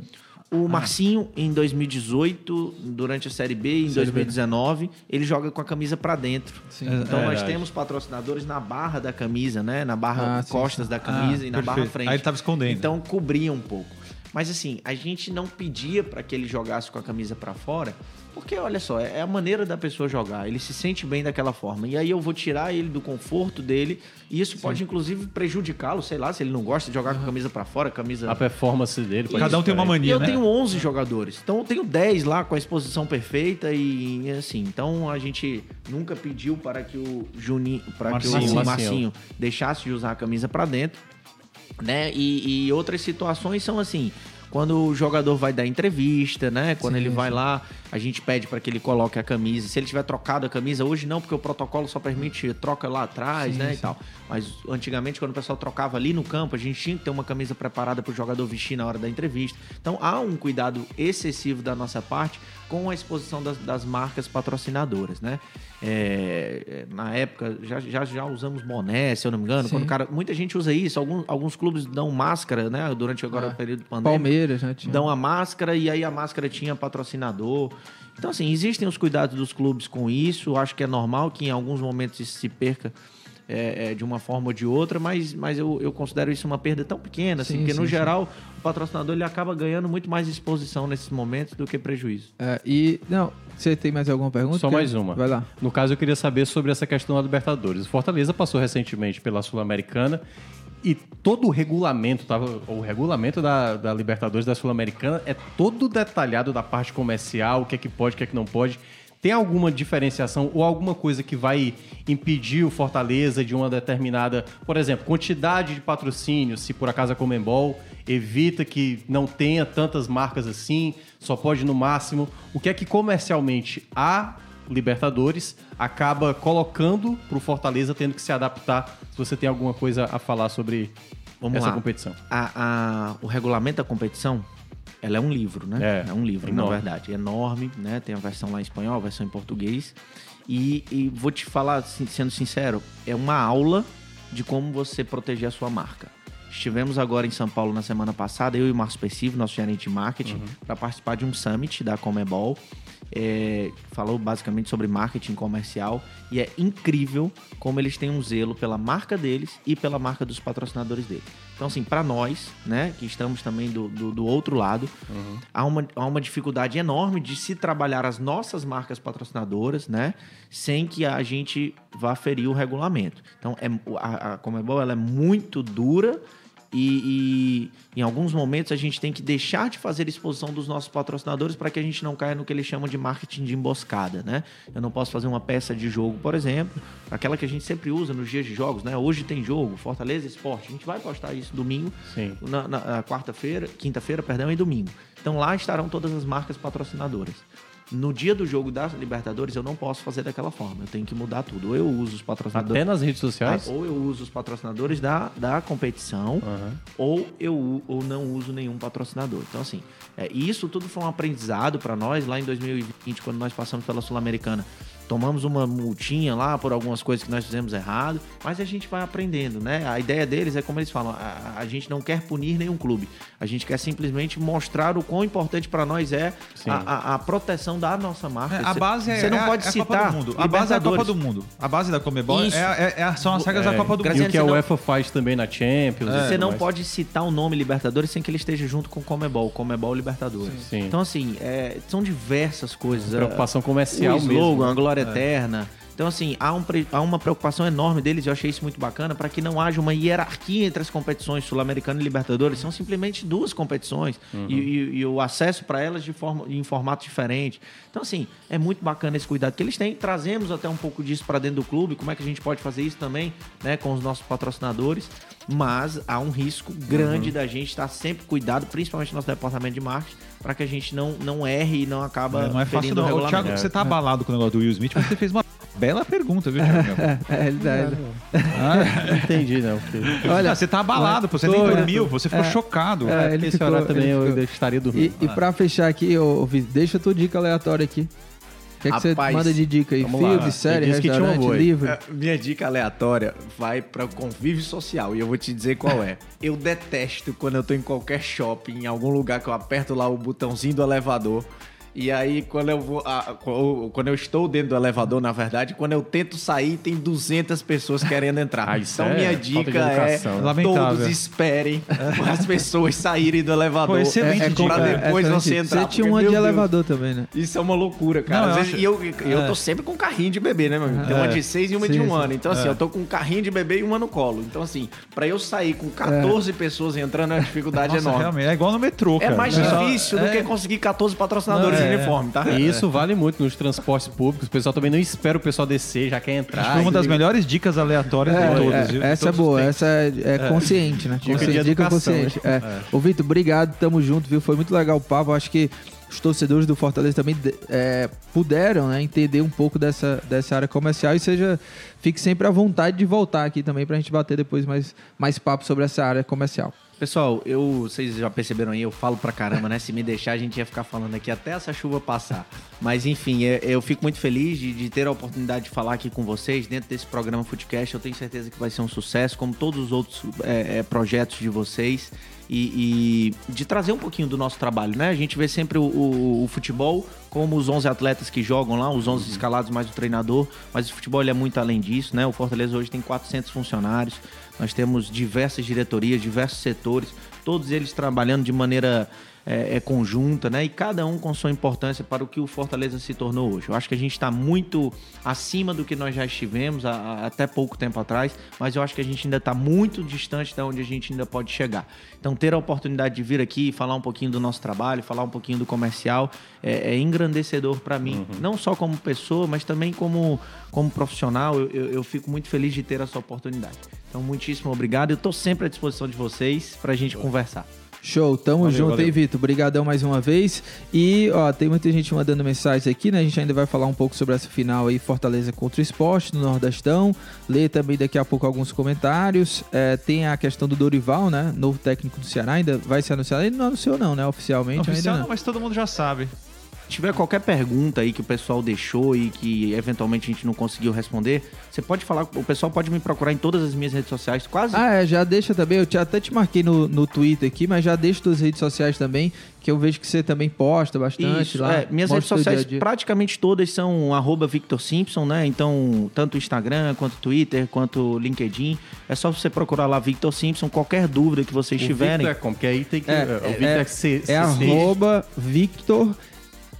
O Marcinho, em 2018, durante a Série B, em Série B, 2019, ele joga com a camisa pra dentro. Sim. Então É nós verdade. temos patrocinadores na barra da camisa, né? Na barra Ah, sim, costas da camisa Ah, e na barra perfeito. frente. Aí ele tava escondendo. Então cobria um pouco. Mas assim, a gente não pedia para que ele jogasse com a camisa para fora, porque olha só, é a maneira da pessoa jogar, ele se sente bem daquela forma. E aí eu vou tirar ele do conforto dele, e isso pode inclusive prejudicá-lo, sei lá, se ele não gosta de jogar com a camisa para fora, camisa A performance dele. pode Cada um tem uma ser. e mania, eu né? tenho 11 jogadores. Então eu tenho 10 lá com a exposição perfeita e assim. Então a gente nunca pediu para que o Juninho, para que o Marcinho. Marcinho, deixasse de usar a camisa para dentro, né? E, e outras situações são assim, quando o jogador vai dar entrevista, né? Quando Sim, ele vai sim. lá, a gente pede para que ele coloque a camisa. Se ele tiver trocado a camisa, hoje não, porque o protocolo só permite troca lá atrás, Sim, né? sim. E tal. Mas antigamente, quando o pessoal trocava ali no campo, a gente tinha que ter uma camisa preparada para o jogador vestir na hora da entrevista. Então há um cuidado excessivo da nossa parte com a exposição das, das marcas patrocinadoras, né? É, é, na época, já, já, já usamos boné, se eu não me engano. Sim. Quando cara, muita gente usa isso. Alguns, alguns clubes dão máscara, né? Durante agora Ah, o período pandêmico Palmeiras, né? Tinha. dão a máscara e aí a máscara tinha patrocinador. Então, assim, existem os cuidados dos clubes com isso. Acho que é normal que em alguns momentos isso se perca é, é, de uma forma ou de outra, mas, mas eu, eu considero isso uma perda tão pequena, assim, Sim, porque no sim, geral o patrocinador ele acaba ganhando muito mais exposição nesses momentos do que prejuízo. É, e, não, você tem mais alguma pergunta? Só mais uma. Vai lá. No caso, eu queria saber sobre essa questão da Libertadores. O Fortaleza passou recentemente pela Sul-Americana e todo o regulamento, tá? o regulamento da, da Libertadores da Sul-Americana é todo detalhado da parte comercial, o que é que pode, o que é que não pode. Tem alguma diferenciação ou alguma coisa que vai impedir o Fortaleza de uma determinada, por exemplo, quantidade de patrocínio, se por acaso a Comembol evita que não tenha tantas marcas assim, só pode no máximo. O que é que comercialmente a Libertadores acaba colocando pro Fortaleza tendo que se adaptar? Se você tem alguma coisa a falar sobre Vamos essa lá. competição. A, a- o regulamento da competição, ela é um livro, né? É, um livro, enorme. na verdade. É enorme, né? Tem a versão lá em espanhol, a versão em português. E, e vou te falar, sendo sincero, é uma aula de como você proteger a sua marca. Estivemos agora em São Paulo na semana passada, eu e o Marcos Pessivo, nosso gerente de marketing, para participar de um summit da Comebol. É, falou basicamente sobre marketing comercial e é incrível como eles têm um zelo pela marca deles e pela marca dos patrocinadores deles. Então, assim, para nós, né, que estamos também do, do, do outro lado, há, uma, há uma dificuldade enorme de se trabalhar as nossas marcas patrocinadoras, né, sem que a gente vá ferir o regulamento. Então, é, a, a Comebol ela é muito dura e, e em alguns momentos a gente tem que deixar de fazer exposição dos nossos patrocinadores para que a gente não caia no que eles chamam de marketing de emboscada, né? Eu não posso fazer uma peça de jogo, por exemplo, aquela que a gente sempre usa nos dias de jogos, né? Hoje tem jogo, Fortaleza Esporte. A gente vai postar isso domingo, Sim. na, na- quarta-feira, quinta-feira, perdão, e domingo. Então lá estarão todas as marcas patrocinadoras. No dia do jogo da Libertadores, eu não posso fazer daquela forma. Eu tenho que mudar tudo. Ou eu uso os patrocinadores. Até nas redes sociais? Ah, ou eu uso os patrocinadores da, da competição, Aham. ou eu ou não uso nenhum patrocinador. Então, assim, é, isso tudo foi um aprendizado para nós lá em 2020, quando nós passamos pela Sul-Americana. Tomamos uma multinha lá por algumas coisas que nós fizemos errado, mas a gente vai aprendendo, né? A ideia deles é como eles falam: a, a gente não quer punir nenhum clube, a gente quer simplesmente mostrar o quão importante para nós é Sim. a, a- a proteção da nossa marca. É, a Cê- base é, Você não é a- pode é a Copa citar do Mundo. A base é a Copa do Mundo. A base da Comebol é, é- é- são as regras da Copa do Graças E Mundo. o que a UEFA faz também na Champions. Você não mais. pode citar o nome Libertadores sem que ele esteja junto com o Comebol, Comebol Libertadores. Sim. Então, assim, é, são diversas coisas. Preocupação É, comercial o slogan, mesmo. né? Glória eterna. Então, assim, há, um há uma preocupação enorme deles, eu achei isso muito bacana, para que não haja uma hierarquia entre as competições Sul-Americana e Libertadores. São simplesmente duas competições Uhum. e, e- e o acesso para elas de forma, em formato diferente. Então, assim, é muito bacana esse cuidado que eles têm. Trazemos até um pouco disso para dentro do clube, como é que a gente pode fazer isso também né, com os nossos patrocinadores. Mas há um risco grande Uhum. da gente estar sempre cuidado, principalmente no nosso departamento de marketing, para que a gente não, não erre e não acaba Não é fácil ferindo o não. Regulamento. Thiago, você tá abalado com o negócio do Will Smith, mas você fez uma bela pergunta, viu, Thiago? <laughs> É, ele dá. ele- Não entendi, não. porque- Olha, Ah, você tá abalado, pô, você tô, nem dormiu, você ficou É. chocado. É, ele esse ficou- horário também ele eu ficou- estaria E, dormindo. e pra fechar aqui, Vitor, deixa tua dica aleatória aqui. Que, é que você Rapaz, manda de dica aí? Filme, série, um restaurante, livro? É, Minha dica aleatória vai para convívio social e eu vou te dizer qual é. <laughs> Eu detesto quando eu tô em qualquer shopping, em algum lugar que eu aperto lá o botãozinho do elevador. E aí, quando eu vou. ah, quando eu estou dentro do elevador, na verdade, quando eu tento sair, tem 200 pessoas querendo entrar. Ah, isso então, é minha de dica é. Lamentável. todos esperem <laughs> as pessoas saírem do elevador. Pô, excelente é, dica. pra depois é, você entrar. Você tinha porque, uma de Deus, elevador também, né? isso é uma loucura, cara. Não, Às eu vezes- E eu, eu é. tô sempre com um carrinho de bebê, né, meu amigo? Tem uma de seis e uma de Sim, um sim. ano. Então, assim, É. eu tô com um carrinho de bebê e uma no colo. Então, assim, pra eu sair com 14 pessoas entrando é uma dificuldade Nossa, enorme. realmente. É igual no metrô, É cara. mais O pessoal- difícil do é. que conseguir 14 patrocinadores é. De uniforme, tá? E isso vale muito nos transportes públicos. O pessoal também não espera o pessoal descer, já quer entrar. Foi uma das melhores dicas aleatórias de todas, É, viu? Essa é todos boa, essa é, é consciente, né? Dica de Consciente, dica consciente. É. Ô, Vitor, obrigado, tamo junto, viu? Foi muito legal o papo. Acho que os torcedores do Fortaleza também é, puderam né, entender um pouco dessa, dessa área comercial e seja, fique sempre à vontade de voltar aqui também pra gente bater depois mais, mais papo sobre essa área comercial. Pessoal, eu, vocês já perceberam aí, eu falo pra caramba, né? Se me deixar, a gente ia ficar falando aqui até essa chuva passar. Mas enfim, é- eu fico muito feliz de, de ter a oportunidade de falar aqui com vocês dentro desse programa Footcast. Eu tenho certeza que vai ser um sucesso, como todos os outros é, é, projetos de vocês. E, e de trazer um pouquinho do nosso trabalho, né? A gente vê sempre o, o- o futebol como os 11 atletas que jogam lá, os 11 escalados mais o treinador, mas o futebol é muito além disso, né? O Fortaleza hoje tem 400 funcionários, nós temos diversas diretorias, diversos setores, todos eles trabalhando de maneira é, é, conjunta, né? E cada um com sua importância para o que o Fortaleza se tornou hoje. Eu acho que a gente está muito acima do que nós já estivemos há- há até pouco tempo atrás, mas eu acho que a gente ainda está muito distante da onde a gente ainda pode chegar. Então, ter a oportunidade de vir aqui e falar um pouquinho do nosso trabalho, falar um pouquinho do comercial, é, é engrandecedor para mim, não só como pessoa, mas também como, como profissional. Eu, eu- eu fico muito feliz de ter essa oportunidade. Então, muitíssimo obrigado. Eu estou sempre à disposição de vocês para a gente conversar. Show, tamo Valeu, junto, valeu. hein, Vitor? Obrigadão mais uma vez. E, ó, tem muita gente mandando mensagens aqui, né? A gente ainda vai falar um pouco sobre essa final aí, Fortaleza contra o Esporte, no Nordestão. Ler também daqui a pouco alguns comentários. É, tem a questão do Dorival, né? Novo técnico do Ceará, ainda vai ser anunciado. Ele não anunciou não, né? Oficialmente Oficial ainda não, mas todo mundo já sabe. Se tiver qualquer pergunta aí que o pessoal deixou e que eventualmente a gente não conseguiu responder, você pode falar, o pessoal pode me procurar em todas as minhas redes sociais, quase Ah, é, já deixa também. Eu te- até te marquei no, no Twitter aqui, mas já deixa suas redes sociais também, que eu vejo que você também posta bastante Isso, lá. é, minhas redes sociais dia dia. praticamente todas são arroba Victor Simpson, né? Então, tanto o Instagram, quanto o Twitter, quanto o LinkedIn. É só você procurar lá Victor Simpson, qualquer dúvida que vocês O tiverem. Victor é como? Porque aí tem que... É, o é, Victor é, é, C, É arroba Victor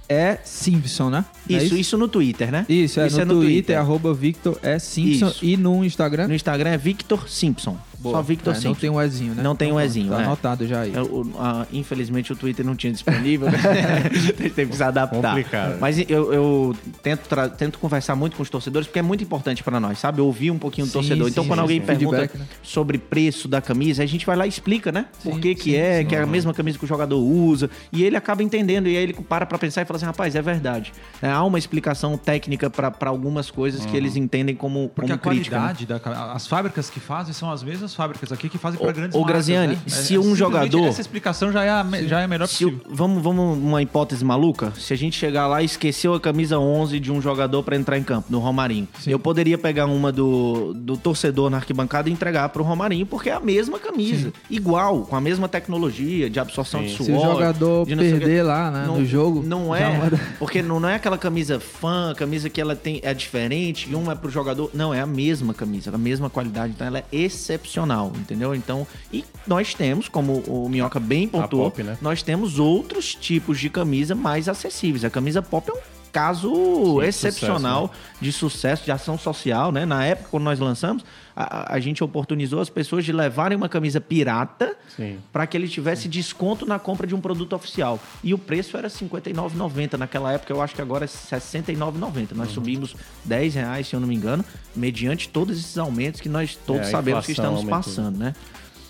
é Simpson, né? Não é Isso, isso no Twitter, né? Isso, é, Isso no, Twitter, arroba Victor é Simpson Isso. e no Instagram. No Instagram é Victor Simpson. Só Victor É. Não tem um Ezinho, né? Não tem um Então, Ezinho, Tá é. anotado já aí. É, o- a- infelizmente o Twitter não tinha disponível. <laughs> Teve que se adaptar. Complicado. Mas eu, eu tento, tra- tento conversar muito com os torcedores, porque é muito importante para nós, sabe? Ouvir um pouquinho do Sim, torcedor. Então, sim, quando sim, alguém sim. pergunta Feedback, né? sobre preço da camisa, a gente vai lá e explica, né? Por Sim, que, que sim, é, sim. que é a mesma camisa que o jogador usa. E ele acaba entendendo. E aí ele para pra pensar e fala assim: rapaz, é verdade. É, há uma explicação técnica para algumas coisas que eles entendem como, Porque como a crítica. né? qualidade, da, ca- as fábricas que fazem são as mesmas fábricas aqui que fazem para grandes ô, marcas, Graziani, né? se um simplesmente jogador- Essa explicação já é a, me- já é a melhor Se o- possível. vamos, vamos uma hipótese maluca? Se a gente chegar lá e esqueceu a camisa 11 de um jogador para entrar em campo, no Romarinho. Eu poderia pegar uma do, do torcedor na arquibancada e entregar pro Romarinho, porque é a mesma camisa. Igual, com a mesma tecnologia de absorção de suor. Se o jogador não o perder lá né, no jogo. Não é, manda- porque não, não é aquela camisa fã, camisa que ela tem é diferente, e uma é pro jogador. Não, é a mesma camisa, a mesma qualidade, então ela é excepcional, entendeu? Então, e nós temos, como o Minhoca bem pontuou, Pop, né? nós temos outros tipos de camisa mais acessíveis. A camisa pop é um caso Sim, excepcional sucesso, de sucesso, de ação social, né? Na época, quando nós lançamos, a, a- gente oportunizou as pessoas de levarem uma camisa pirata Sim. para que ele tivesse desconto na compra de um produto oficial. E o preço era R$ 59,90. Naquela época, eu acho que agora é R$ 69,90. Nós Uhum. subimos 10 reais, se eu não me engano, mediante todos esses aumentos que nós todos É, sabemos que estamos aumentou. passando, né?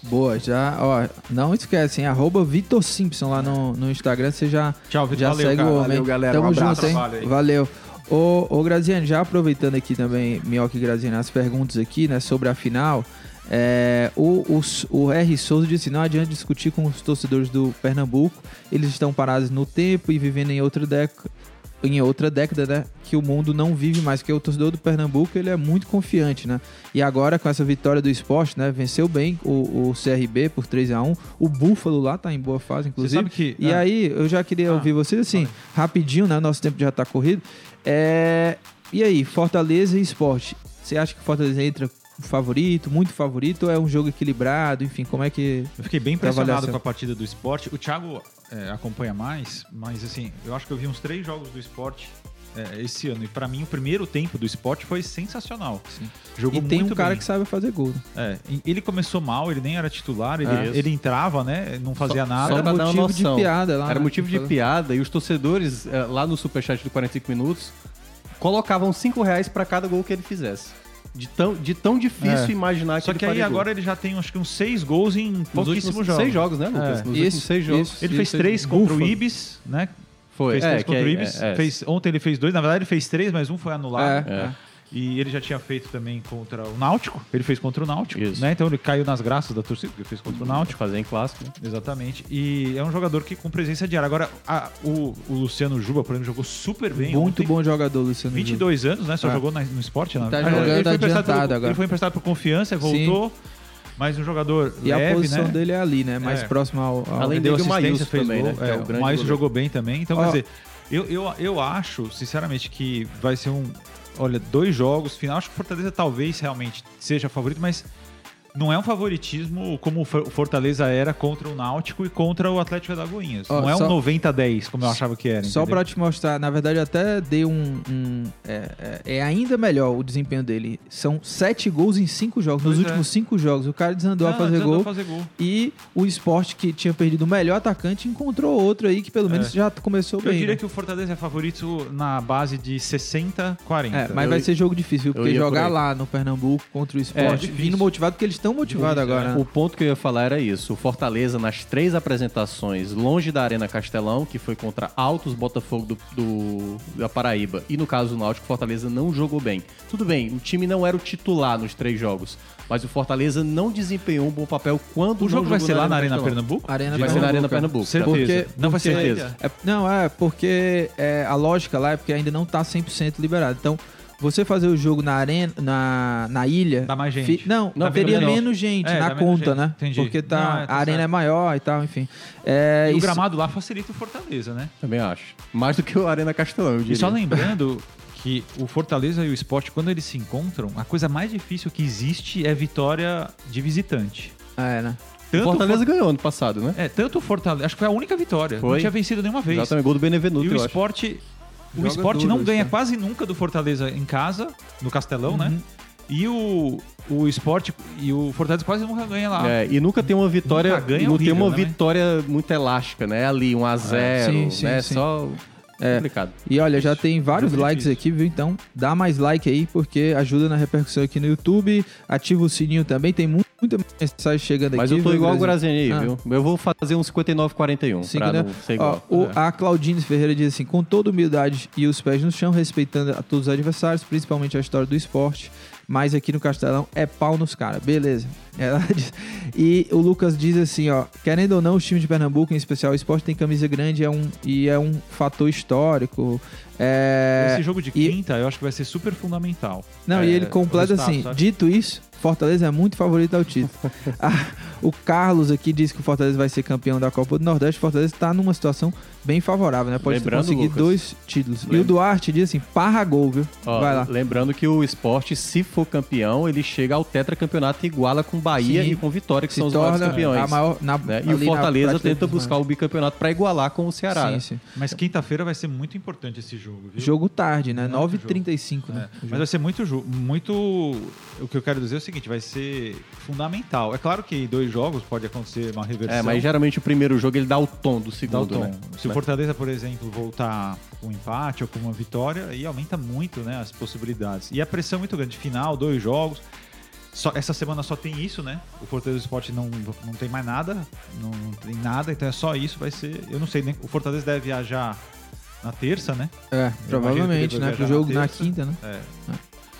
Boa, já, ó, não esquece, hein? Arroba Vitor Simpson lá no, no Instagram, você já, Tchau, Vitor. já Valeu, segue cara. o homem. Valeu, galera. Tamo Um junto, hein? Aí. Valeu. Ô, ô Graziane, já aproveitando aqui também, Minhoca e Graziane, as perguntas aqui, né, sobre a final, é, o, o, o R. Souza disse, não adianta discutir com os torcedores do Pernambuco, eles estão parados no tempo e vivendo em outra década, em outra década, né, que o mundo não vive mais, que o torcedor do Pernambuco ele é muito confiante, né? E agora com essa vitória do esporte, né, venceu bem o, o CRB por 3 a 1 O Búfalo lá tá em boa fase, inclusive. que- E ah. aí, eu já queria Ah, ouvir vocês assim, rapidinho, né? Nosso tempo já tá corrido. É... E aí, Fortaleza e esporte. Você acha que Fortaleza entra favorito, muito favorito, ou é um jogo equilibrado? Enfim, como é que. Eu fiquei bem impressionado com a partida do esporte. O Thiago é, acompanha mais, mas assim, eu acho que eu vi uns três jogos do esporte é, esse ano. E pra mim, o primeiro tempo do esporte foi sensacional. Sim. Jogou e tem um cara bem. que sabe fazer gol. É, ele começou mal, ele nem era titular, ele, É. ele entrava, né? Não fazia nada. só Era pra dar uma motivo de piada lá. Era né? motivo de piada e os torcedores eh, lá no superchat do 45 minutos colocavam 5 reais pra cada gol que ele fizesse. De tão, de tão difícil É. imaginar que Só ele que aí faria gol. agora ele já tem acho que uns seis gols em Nos pouquíssimos últimos jogos. seis jogos, né, Lucas? É. Nos Isso, últimos seis jogos. isso. Ele fez Isso, três contra Búfalo. o Ibis, né? Foi. Fez É, três contra o é- Ibis. é- é. Fez, ontem ele fez dois. Na verdade, ele fez três, mas um foi anulado. É. E ele já tinha feito também contra o Náutico. Ele fez contra o Náutico. Isso. Né? Então ele caiu nas graças da torcida, porque fez contra o Náutico. fazer em clássico. né? Exatamente. E é um jogador que com presença diária. Agora, a- o, o Luciano Juba, por exemplo, jogou super bem. Muito ontem. bom jogador, Luciano. Juba. 22 anos, né? Só É. jogou na- no esporte. Né? Tá Ah, jogando ele foi emprestado adiantado pelo- agora. Ele foi emprestado por confiança, voltou. Mas um jogador E a leve, posição né? dele é ali, né? Mais É. próximo ao. ao- Além dele, o Maílson fez também, gol. né? É É, o o Maílson jogou bem também. Então, Ó. quer dizer, eu, eu, eu acho, sinceramente, que vai ser um. Olha, dois jogos, final. Acho que o Fortaleza talvez realmente seja favorito, mas não é um favoritismo como o For- o Fortaleza era contra o Náutico e contra o Atlético da Alagoinhas. Ó, não é um só- 90-10, como eu achava que era. Só pra te mostrar, na verdade, eu até dei um. um- é, é- é ainda melhor o desempenho dele. São sete gols em cinco jogos. Nos Pois é. últimos cinco jogos, o cara desandou a Ah, fazer desandou gol. a fazer gol. E o esporte que tinha perdido o melhor atacante encontrou outro aí que pelo menos já começou É. Eu bem. diria né? que o Fortaleza é favorito na base de 60-40. É, mas vai ser jogo difícil, viu? eu porque ia por jogar lá no Pernambuco contra o É, esporte, vindo motivado, porque eles estão motivados agora. né? O ponto que eu ia falar era isso. O Fortaleza, nas três apresentações, longe da Arena Castelão, que foi contra Altos Botafogo do, do- da Paraíba, e no caso do Náutico, o Fortaleza não jogou bem. Tudo bem, o time não era o titular nos três jogos, mas o Fortaleza não desempenhou um bom papel quando O jogo não vai jogou ser lá na Arena. Pernambuco? Arena Vai ser na Arena Pernambuco. Pernambuco. Certeza. Porque- não vai ser certeza. É, não, é porque é, a lógica lá é porque ainda não tá 100% liberado. Então, você fazer o jogo na arena, na, na ilha. Dá mais gente. fi- não, Não, teria menos gente É, na conta, gente. né? Entendi. Porque tá, Não, é, tá a arena certo. é maior e tal, enfim. É, E o isso- gramado lá facilita o Fortaleza, né? Também acho. Mais do que o Arena Castelão, eu diria. E só lembrando que o Fortaleza e o Sport, quando eles se encontram, a coisa mais difícil que existe é vitória de visitante. É, né? O Tanto Fortaleza o For- ganhou ano passado, né? É, tanto o Fortaleza. Acho que foi a única vitória. Não Foi. tinha vencido nenhuma vez. Exatamente, gol do Benevenuto, E o eu acho. Sport. O Joga Sport duro não isso, ganha né? quase nunca do Fortaleza em casa, no Castelão, né? Uhum. E o, o Sport e o Fortaleza quase nunca ganha lá. É, e nunca tem uma vitória, Nunca ganha, não tem horrível, uma né? vitória muito elástica, né? Ali, um a zero, Sim, sim, né? sim. Só É. complicado. E olha, já tem vários likes difícil. aqui, viu? Então, dá mais like aí, porque ajuda na repercussão aqui no YouTube. Ativa o sininho também, tem mu- muita mensagem chegando Mas aqui. eu tô viu, igual o Grazi? Graziani aí, Ah. viu? Eu vou fazer um 59-41 Cinco, pra né? Ó, o- É. A Claudine Ferreira diz assim: com toda humildade e os pés no chão, respeitando a todos os adversários, principalmente a história do esporte. Mas aqui no Castelão é pau nos caras, beleza. Diz- <laughs> E o Lucas diz assim: ó, querendo ou não, os times de Pernambuco, em especial o esporte, tem camisa grande é um, e é um fator histórico. É, Esse jogo de e- quinta eu acho que vai ser super fundamental. Não, É, e ele o completa assim: sabe? dito isso, Fortaleza é muito favorito ao título. <laughs> Ah, o Carlos aqui diz que o Fortaleza vai ser campeão da Copa do Nordeste. O Fortaleza está numa situação bem favorável, né? Pode Lembrando, conseguir Lucas, dois títulos. E o lembra- Duarte diz assim: parra gol, viu? Ó, vai lá. Lembrando que o esporte, se for campeão, ele chega ao tetracampeonato e iguala com Bahia Sim. e com Vitória, que Se são os maiores campeões. a maior. Na, né? E o Fortaleza tenta buscar o bicampeonato pra igualar com o Ceará. Sim, né? sim. Mas quinta-feira vai ser muito importante esse jogo, viu? Jogo tarde, né? Muito 9h35, né? É, o mas vai ser muito, muito. O que eu quero dizer é o seguinte: vai ser fundamental. É claro que em dois jogos pode acontecer uma reversão. É, mas geralmente o primeiro jogo ele dá o tom do dá o segundo, tom. né? Se o Fortaleza, por exemplo, voltar com um empate ou com uma vitória, aí aumenta muito né, as possibilidades. E a pressão é muito grande. Final, dois jogos. Só, essa semana só tem isso, né? O Fortaleza Esporte não, não tem mais nada. Não, não tem nada, então é só isso. Vai ser. Eu não sei, nem. O Fortaleza deve viajar na terça, né? É, provavelmente, imagino que né? Pro jogo na na quinta, né? É.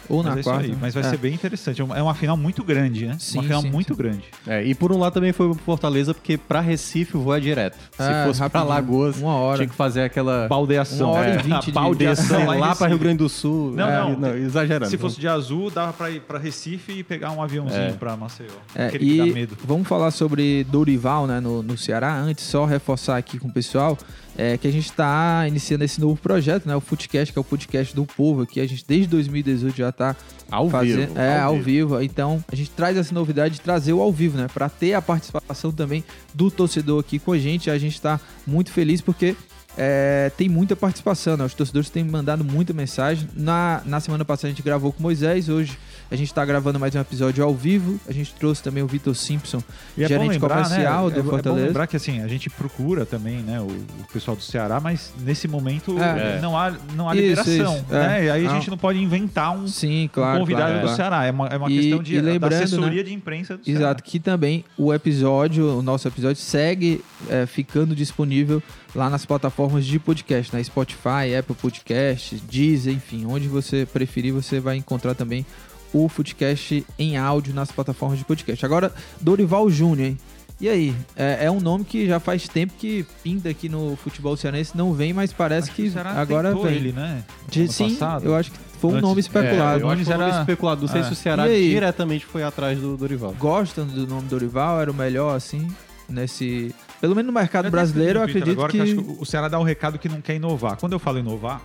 Ou Mas na é isso quarta. aí, Mas vai É. ser bem interessante. É uma, é final muito grande, né? Sim, uma final sim, muito sim. grande. É, e por um lado também foi pro Fortaleza, porque pra Recife o voo é direto. Se É, fosse pra rapidinho, Lagoas, uma hora. tinha que fazer aquela Baldeação. Uma hora e É, vinte de- baldeação lá, lá pra. Rio Grande do Sul. Não, É, não. exagerando. Se fosse de azul, dava pra ir pra Recife e pegar um aviãozinho É. pra Maceió. É, Aquele que dá e medo. vamos falar sobre Dorival né, no, no Ceará. Antes, só reforçar aqui com o pessoal é, que a gente está iniciando esse novo projeto, né, o Footcast, que é o podcast do povo aqui. A gente, desde 2018, já está Ao fazendo. vivo. É, ao, vivo. Então, a gente traz essa novidade de trazer o ao vivo, né? Para ter a participação também do torcedor aqui com a gente. A gente está muito feliz porque é, tem muita participação, né? Os torcedores têm mandado muita mensagem. Na, na semana passada a gente gravou com o Moisés, hoje a gente está gravando mais um episódio ao vivo. A gente trouxe também o Vitor Simpson, E é gerente bom lembrar, comercial né? do é, Fortaleza. É bom lembrar que assim, a gente procura também, né, o, o pessoal do Ceará, mas nesse momento É. não há, não há Isso, liberação. isso, né? é. E aí a Não. gente não pode inventar um, Sim, um claro. convidado claro, do claro. Ceará. É uma, é uma E- questão de, e da lembrando, assessoria né? de imprensa do Exato, que também o episódio, o nosso episódio, segue é, ficando disponível lá nas plataformas de podcast, né? Spotify, Apple Podcast, Deezer, enfim, onde você preferir, você vai encontrar também o Footcast em áudio nas plataformas de podcast. Agora, Dorival Júnior, hein? E aí? É, é um nome que já faz tempo que pinta aqui no futebol cearense, não vem, mas parece Acho que o Ceará agora vem. ele, né? De- sim, passado. eu acho que foi um Antes- nome É, especulado. eu acho que foi um Era- nome especulado. Não sei É. se o Ceará diretamente foi atrás do Dorival. Gostam do nome Dorival? Era o melhor, assim, nesse... Pelo menos no mercado Eu brasileiro, eu acredito agora que... acho que o Ceará dá um recado que não quer inovar. Quando eu falo inovar,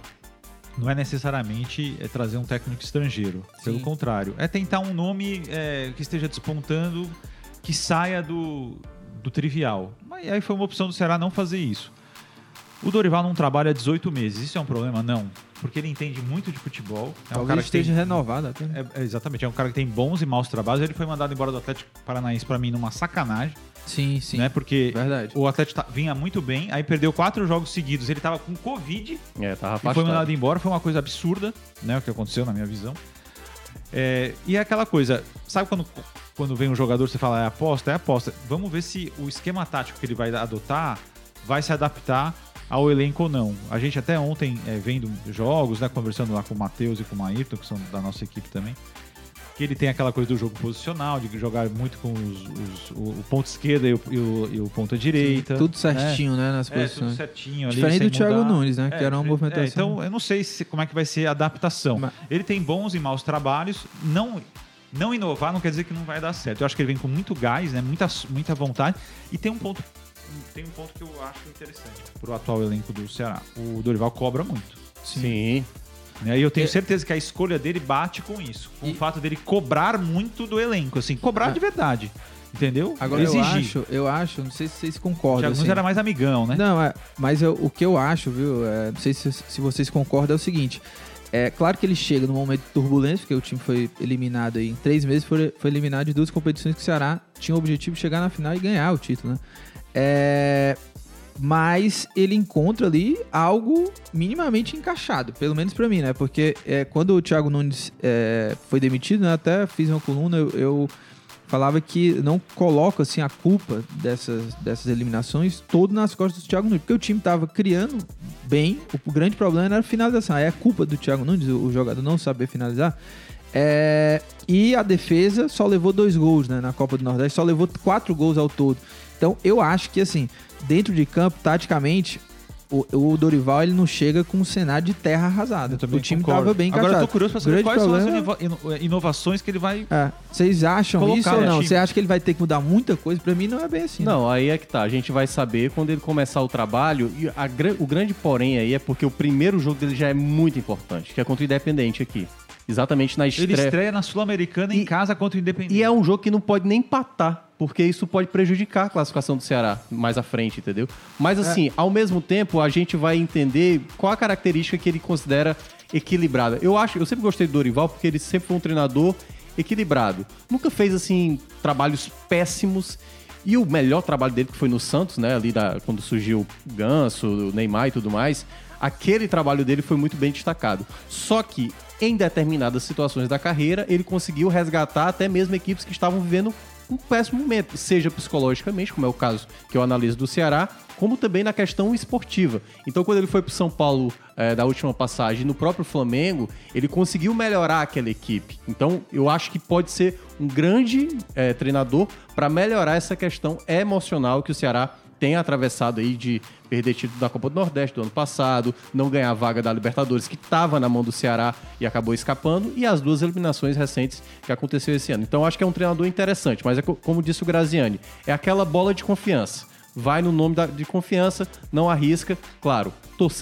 não é necessariamente é trazer um técnico estrangeiro. Pelo Sim. contrário. É tentar um nome é, que esteja despontando, que saia do, do trivial. Mas aí foi uma opção do Ceará não fazer isso. O Dorival não trabalha há 18 meses. Isso é um problema? Não. Porque ele entende muito de futebol. É um Talvez cara que tem esteja renovado até. é, é, exatamente, é um cara que tem bons e maus trabalhos. Ele foi mandado embora do Atlético Paranaense pra mim numa sacanagem, Sim, sim. né? Porque Verdade. o Atlético tá- vinha muito bem, aí perdeu quatro jogos seguidos. Ele tava com Covid É, tava e foi mandado embora. Foi uma coisa absurda, né? O que aconteceu na minha visão. É, e é aquela coisa, sabe quando, quando vem um jogador você fala é aposta? É aposta. Vamos ver se o esquema tático que ele vai adotar vai se adaptar ao elenco ou não. A gente até ontem, é, vendo jogos, né, conversando lá com o Matheus e com o Ayrton, que são da nossa equipe também, que ele tem aquela coisa do jogo posicional, de jogar muito com os- os- o, o ponto esquerda e o, e o, e o ponta direita. Tudo certinho, né, nas É, tudo posições. certinho ali. Diferente do Thiago mudar. Nunes, né, que era uma diferente- movimentação. é, então, eu não sei se- como é que vai ser a adaptação. Mas- Ele tem bons e maus trabalhos. Não, não inovar não quer dizer que não vai dar certo. Eu acho que ele vem com muito gás, né, muita, muita vontade. E tem um ponto, tem um ponto que eu acho interessante pro atual elenco do Ceará. O Dorival cobra muito. Sim. Né? E eu tenho certeza que a escolha dele bate com isso. Com E- o fato dele cobrar muito do elenco. Assim, cobrar Ah. de verdade. Entendeu? Agora eu Exigir. acho, eu acho, não sei se vocês concordam. Thiago assim. era mais amigão, né? Não, é, mas eu- o que eu acho, viu? é, não sei se, se vocês concordam, é o seguinte. É claro que ele chega num momento turbulento, porque o time foi eliminado aí em três meses, foi, foi eliminado de duas competições que o Ceará tinha o objetivo de chegar na final e ganhar o título, né? É, mas ele encontra ali algo minimamente encaixado, pelo menos pra mim, né? Porque é, quando o Thiago Nunes é, foi demitido, né, até fiz uma coluna, eu, eu falava que não coloco assim a culpa dessas, dessas eliminações todo nas costas do Thiago Nunes, porque o time tava criando bem, o grande problema era a finalização. Aí é culpa do Thiago Nunes, o, o jogador não saber finalizar. É, e a defesa só levou dois gols né, na Copa do Nordeste, só levou quatro gols ao todo. Então eu acho que assim, dentro de campo, taticamente, o, o Dorival ele não chega com um cenário de terra arrasada. O time concordo. tava bem encaixado. Agora eu tô curioso pra saber Grande quais são as problema- ino- inovações que ele vai É, vocês acham isso ou não? Você acha que ele vai ter que mudar muita coisa? Pra mim não é bem assim. né? Não, aí é que tá. A gente vai saber quando ele começar o trabalho. E a o grande porém aí é porque o primeiro jogo dele já é muito importante, que é contra o Independente aqui. Exatamente na Ele estreia. estreia na Sul-Americana em casa contra o Independente. E é um jogo que não pode nem empatar, porque isso pode prejudicar a classificação do Ceará mais à frente, entendeu? Mas assim, ao mesmo tempo, a gente vai entender qual a característica que ele considera equilibrada. Eu acho, eu sempre gostei do Dorival porque ele sempre foi um treinador equilibrado. Nunca fez assim trabalhos péssimos. E o melhor trabalho dele que foi no Santos, né, ali da, quando surgiu o Ganso, o Neymar e tudo mais, aquele trabalho dele foi muito bem destacado. Só que em determinadas situações da carreira, ele conseguiu resgatar até mesmo equipes que estavam vivendo um péssimo momento, seja psicologicamente, como é o caso que eu analiso do Ceará, como também na questão esportiva. Então, quando ele foi para São Paulo é, da última passagem, no próprio Flamengo, ele conseguiu melhorar aquela equipe. Então, eu acho que pode ser um grande é, treinador para melhorar essa questão emocional que o Ceará tem atravessado aí de perder título da Copa do Nordeste do ano passado, não ganhar a vaga da Libertadores, que estava na mão do Ceará e acabou escapando, e as duas eliminações recentes que aconteceu esse ano. Então acho que é um treinador interessante, mas é como disse o Graziani, é aquela bola de confiança. Vai no nome da, de confiança, não arrisca. Claro,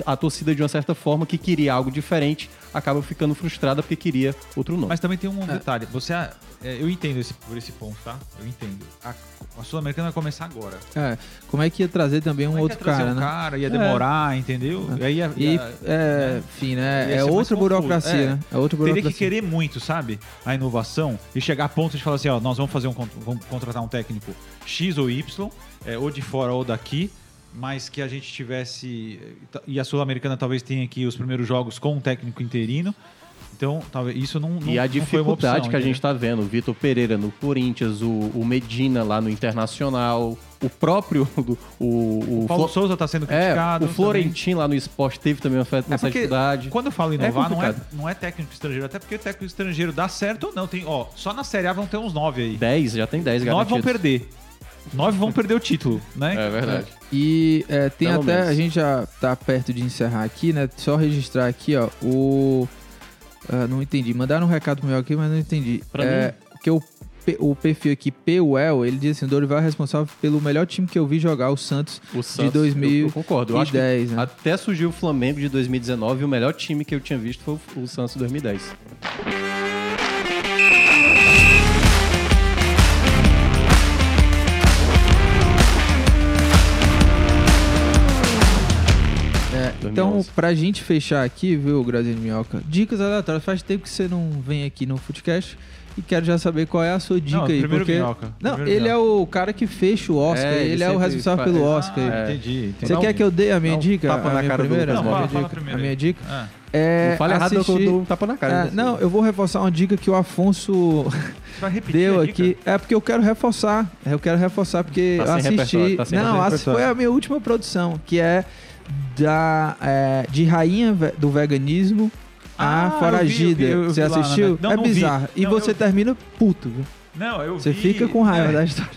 a torcida, de uma certa forma, que queria algo diferente, acaba ficando frustrada porque queria outro nome. Mas também tem um detalhe. Você, é, eu entendo esse, por esse ponto, tá? Eu entendo. A, a Sul-Americana vai começar agora. É, como é que ia trazer também um Como é que outro cara, um né? cara, ia demorar, entendeu? E aí ia, E, ia- é, enfim, né? É outra burocracia, É. né? É outra Teria burocracia. que querer muito, sabe? A inovação e chegar a ponto de falar assim, ó, nós vamos fazer um vamos contratar um técnico X ou Y, é, ou de fora ou daqui, mas que a gente tivesse e a Sul-Americana talvez tenha aqui os primeiros jogos com um técnico interino. Então, talvez isso não, não E a dificuldade opção, que a gente está vendo, o Vitor Pereira no Corinthians, o, o Medina lá no Internacional, o próprio <laughs> do- o, o, O Paulo Flo- Souza está sendo é, criticado. o Florentino lá no esporte teve também uma, É dificuldade. quando eu falo inovar, não, é, não é técnico estrangeiro, até porque o técnico estrangeiro dá certo ou não. Tem, ó, só na Série A vão ter uns nove aí. 10, já tem 10 Nove garantidos. vão perder. Nove vão perder o título, né? É verdade. E é, tem Pelo até, menos. a gente já tá perto de encerrar aqui, né? Só registrar aqui, ó, o... ah, não entendi, mandaram um recado pro meu aqui, mas não entendi. Pra é, Porque o, P- o perfil aqui, P-Well, ele diz assim, Dorival é responsável pelo melhor time que eu vi jogar, o Santos, O Santos, 2010, eu, eu concordo. Eu acho que né? até surgiu o Flamengo de 2019 e o melhor time que eu tinha visto foi o, o Santos 2010. Então, 2011. pra gente fechar aqui, viu, Graziano Minhoca, dicas aleatórias. Faz tempo que você não vem aqui no Footcast e quero já saber qual é a sua dica Não, aí. primeiro porque... Minhoca, Não, primeiro ele é o cara que fecha o Oscar, É, ele ele, é o responsável fa- pelo é. Oscar. aí. Ah, entendi, entendi. Você quer que eu dê a minha dica? tapa a na minha cara do primeira? Lucas Não, a, fala, minha fala a minha dica Ah, é não fale errado, não, eu dou um tapa na cara. É, não, eu vou reforçar uma dica que o Afonso deu aqui. É porque eu quero reforçar. Eu quero reforçar porque Tá eu assisti. tá não, essa foi a minha última produção, que é da é, de rainha do veganismo. Ah, a Foragida. eu vi, eu vi, eu você vi lá, assistiu? né? Não, é não vi. bizarro. E Não, você termina puto, viu? Não, eu Você vi- fica com raiva é, da história.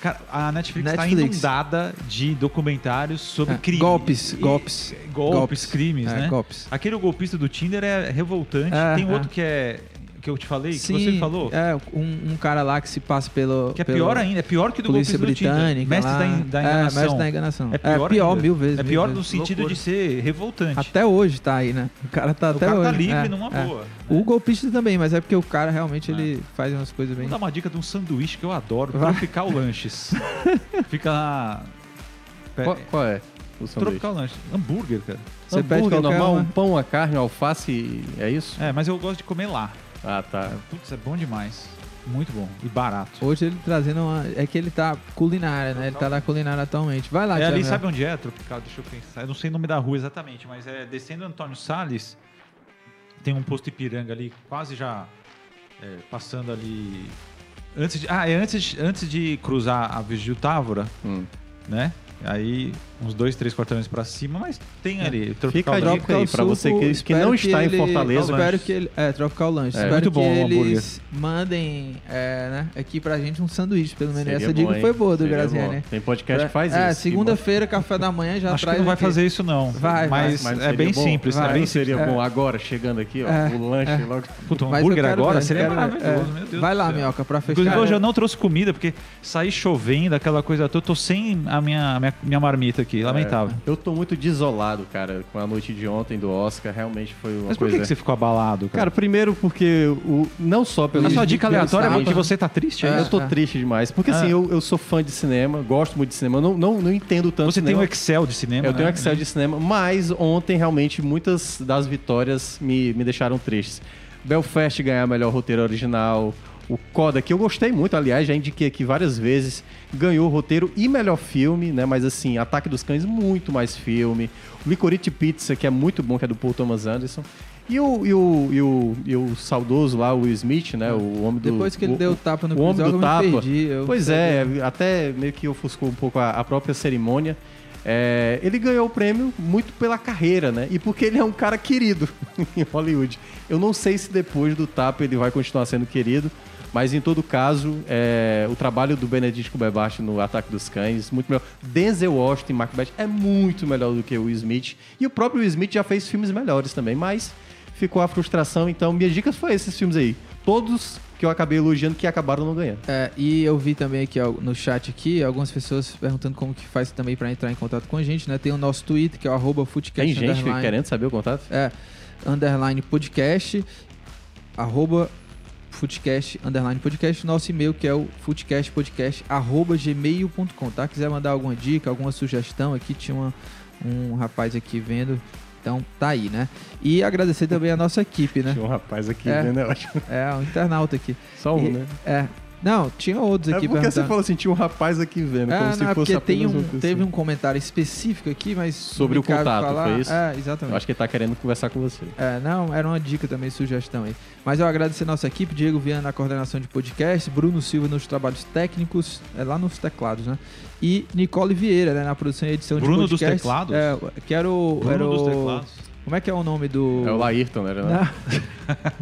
Cara, a Netflix está inundada de documentários sobre É, crime. golpes, golpes. golpes, Golpes. crimes, É, né? golpes. Aquele golpista do Tinder é revoltante. É, Tem é. outro que é que eu te falei, que você falou, É, um, um cara lá que se passa pelo. que é pelo pior ainda, é pior que o do Polícia. Britânica. Mestre lá. da, da É, enganação. mestre da enganação. É pior, ainda. mil vezes. É mil pior no sentido Loucura. de ser revoltante. Até hoje tá aí, né? O cara tá o até cara hoje. tá livre é, numa é. boa. O golpista também, mas é porque o cara realmente ele faz umas coisas bem. Vou dar uma dica de um sanduíche que eu adoro. Tropical <laughs> Lanches. Fica na... Qual, qual é o sanduíche? Tropical Lanches. Hambúrguer, cara. Você pede Hambúrguer qualquer normal, uma. um pão, a carne, alface, é isso? É, mas eu gosto de comer lá. Ah, tá. Putz, é bom demais. Muito bom. E barato. Hoje ele trazendo uma. É que ele tá culinária, né? Ele tá na culinária atualmente. Vai lá, É ali, sabe onde é, Tropical? Deixa eu pensar. Eu não sei o nome da rua exatamente, mas é descendo Antônio Salles. Tem um posto Ipiranga ali, quase já é, passando ali. Antes de, ah, é antes, antes de cruzar a Vigil Távora, Hum. né? Aí uns dois, três quarteirões pra cima, mas tem ali. Fica Tropical a Lanches. dica aí, pra você que- que não está em ele- Fortaleza. Espero que ele. É, Tropical Lanche. É, espero muito que bom o eles mandem é, né, aqui pra gente um sanduíche, pelo menos. Seria Essa bom, dica hein? foi boa do Graziani. bom. Tem podcast que faz é, isso. segunda-feira, café da manhã, já Acho que traz. não vai aqui. fazer isso não. Vai, mas, Mas é bem bom. simples. Vai. É bem seria É. bom agora, chegando aqui, ó, É, o lanche logo. Puta, um hambúrguer agora seria maravilhoso, É. meu Deus Vai lá. Minhoca, pra fechar. Inclusive, hoje eu não trouxe comida, porque saí chovendo, aquela coisa toda. Eu tô sem a minha, minha, minha marmita aqui, lamentável. É, eu tô muito desolado, cara, com a noite de ontem do Oscar. Realmente foi uma Mas por que, coisa. que você ficou abalado, cara? Cara, primeiro porque o, não só pelo. a sua dica aleatória é porque você tá triste? É. É. Eu tô É. triste demais. Porque assim, Ah. eu, eu sou fã de cinema, gosto muito de cinema, não, não, não entendo tanto Você tem cinema. um Excel de cinema, Eu né? tenho um Excel de cinema, mas ontem realmente muitas das vitórias me, me deixaram tristes. Belfast ganhar melhor roteiro original, o Coda, que eu gostei muito, aliás, já indiquei aqui várias vezes, ganhou roteiro e melhor filme, né? Mas assim, Ataque dos Cães, muito mais filme. O Licorice Pizza, que é muito bom, que é do Paul Thomas Anderson. E o, e o, e o, e o saudoso lá, o Will Smith, né? O homem do. Depois que ele o- deu o tapa no o homem do eu me tapa. perdi. Pois é, até meio que ofuscou um pouco a, a própria cerimônia. É, ele ganhou o prêmio muito pela carreira, né? E porque ele é um cara querido <laughs> em Hollywood. Eu não sei se depois do tapa ele vai continuar sendo querido, mas em todo caso, é, o trabalho do Benedict Cumberbatch no Ataque dos Cães, muito melhor. Denzel Washington em Macbeth é muito melhor do que o Smith. E o próprio Will Smith já fez filmes melhores também, mas ficou a frustração. Então, minhas dicas foram esses filmes aí. Todos que eu acabei elogiando que acabaram não ganhando. É, e eu vi também aqui ó, no chat aqui algumas pessoas perguntando como que faz também para entrar em contato com a gente, né? Tem o nosso Twitter, que é o arroba Tem gente querendo saber o contato? É, underline podcast, arroba footcast, underline podcast, nosso e-mail que é o footcastpodcast, arroba gmail.com, tá? Quiser mandar alguma dica, alguma sugestão, aqui tinha uma, um rapaz aqui vendo, então tá aí, né? E agradecer também a nossa equipe, né? Tinha um rapaz aqui É. vendo, eu acho. É, um internauta aqui. Só um, E- né? É. Não, tinha outros É aqui porque você falou assim, tinha um rapaz aqui vendo, É, como se não, é fosse porque tem um, teve um comentário específico aqui, mas Sobre o contato, falar. foi isso? É, Eu exatamente. acho que ele tá querendo conversar com você. É, não, era uma dica também, sugestão aí. Mas eu agradecer a nossa equipe, Diego Viana na coordenação de podcast, Bruno Silva nos trabalhos técnicos, é, lá nos teclados, né? E Nicole Vieira, né, na produção e edição Bruno de dos podcast. teclados? É, que era o... Bruno era dos o- teclados. Como é que é o nome do... É o Laírton, né? Não,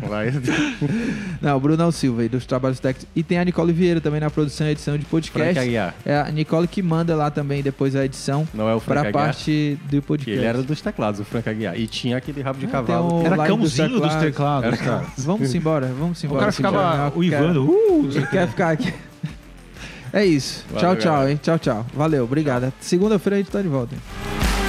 <laughs> O Laírton. <laughs> não, o Bruno Silva aí, dos trabalhos técnicos. E tem a Nicole Vieira também na produção e edição de Frank podcast. Aguiar. É a Nicole que manda lá também depois a edição Não é o Frank para a Aguiar. parte do podcast. ele era dos teclados, o Frank Aguiar. E tinha aquele rabo de Ah, cavalo. um- Era Live dos cãozinho dos teclados. teclados, cara. Vamos embora, vamos O embora. cara simbora. ficava uivando. Quer, Uh, você quer ficar aqui? É isso. Valeu, tchau, tchau, galera. hein? Tchau, tchau. Valeu, obrigado. Segunda-feira a gente tá de volta. hein?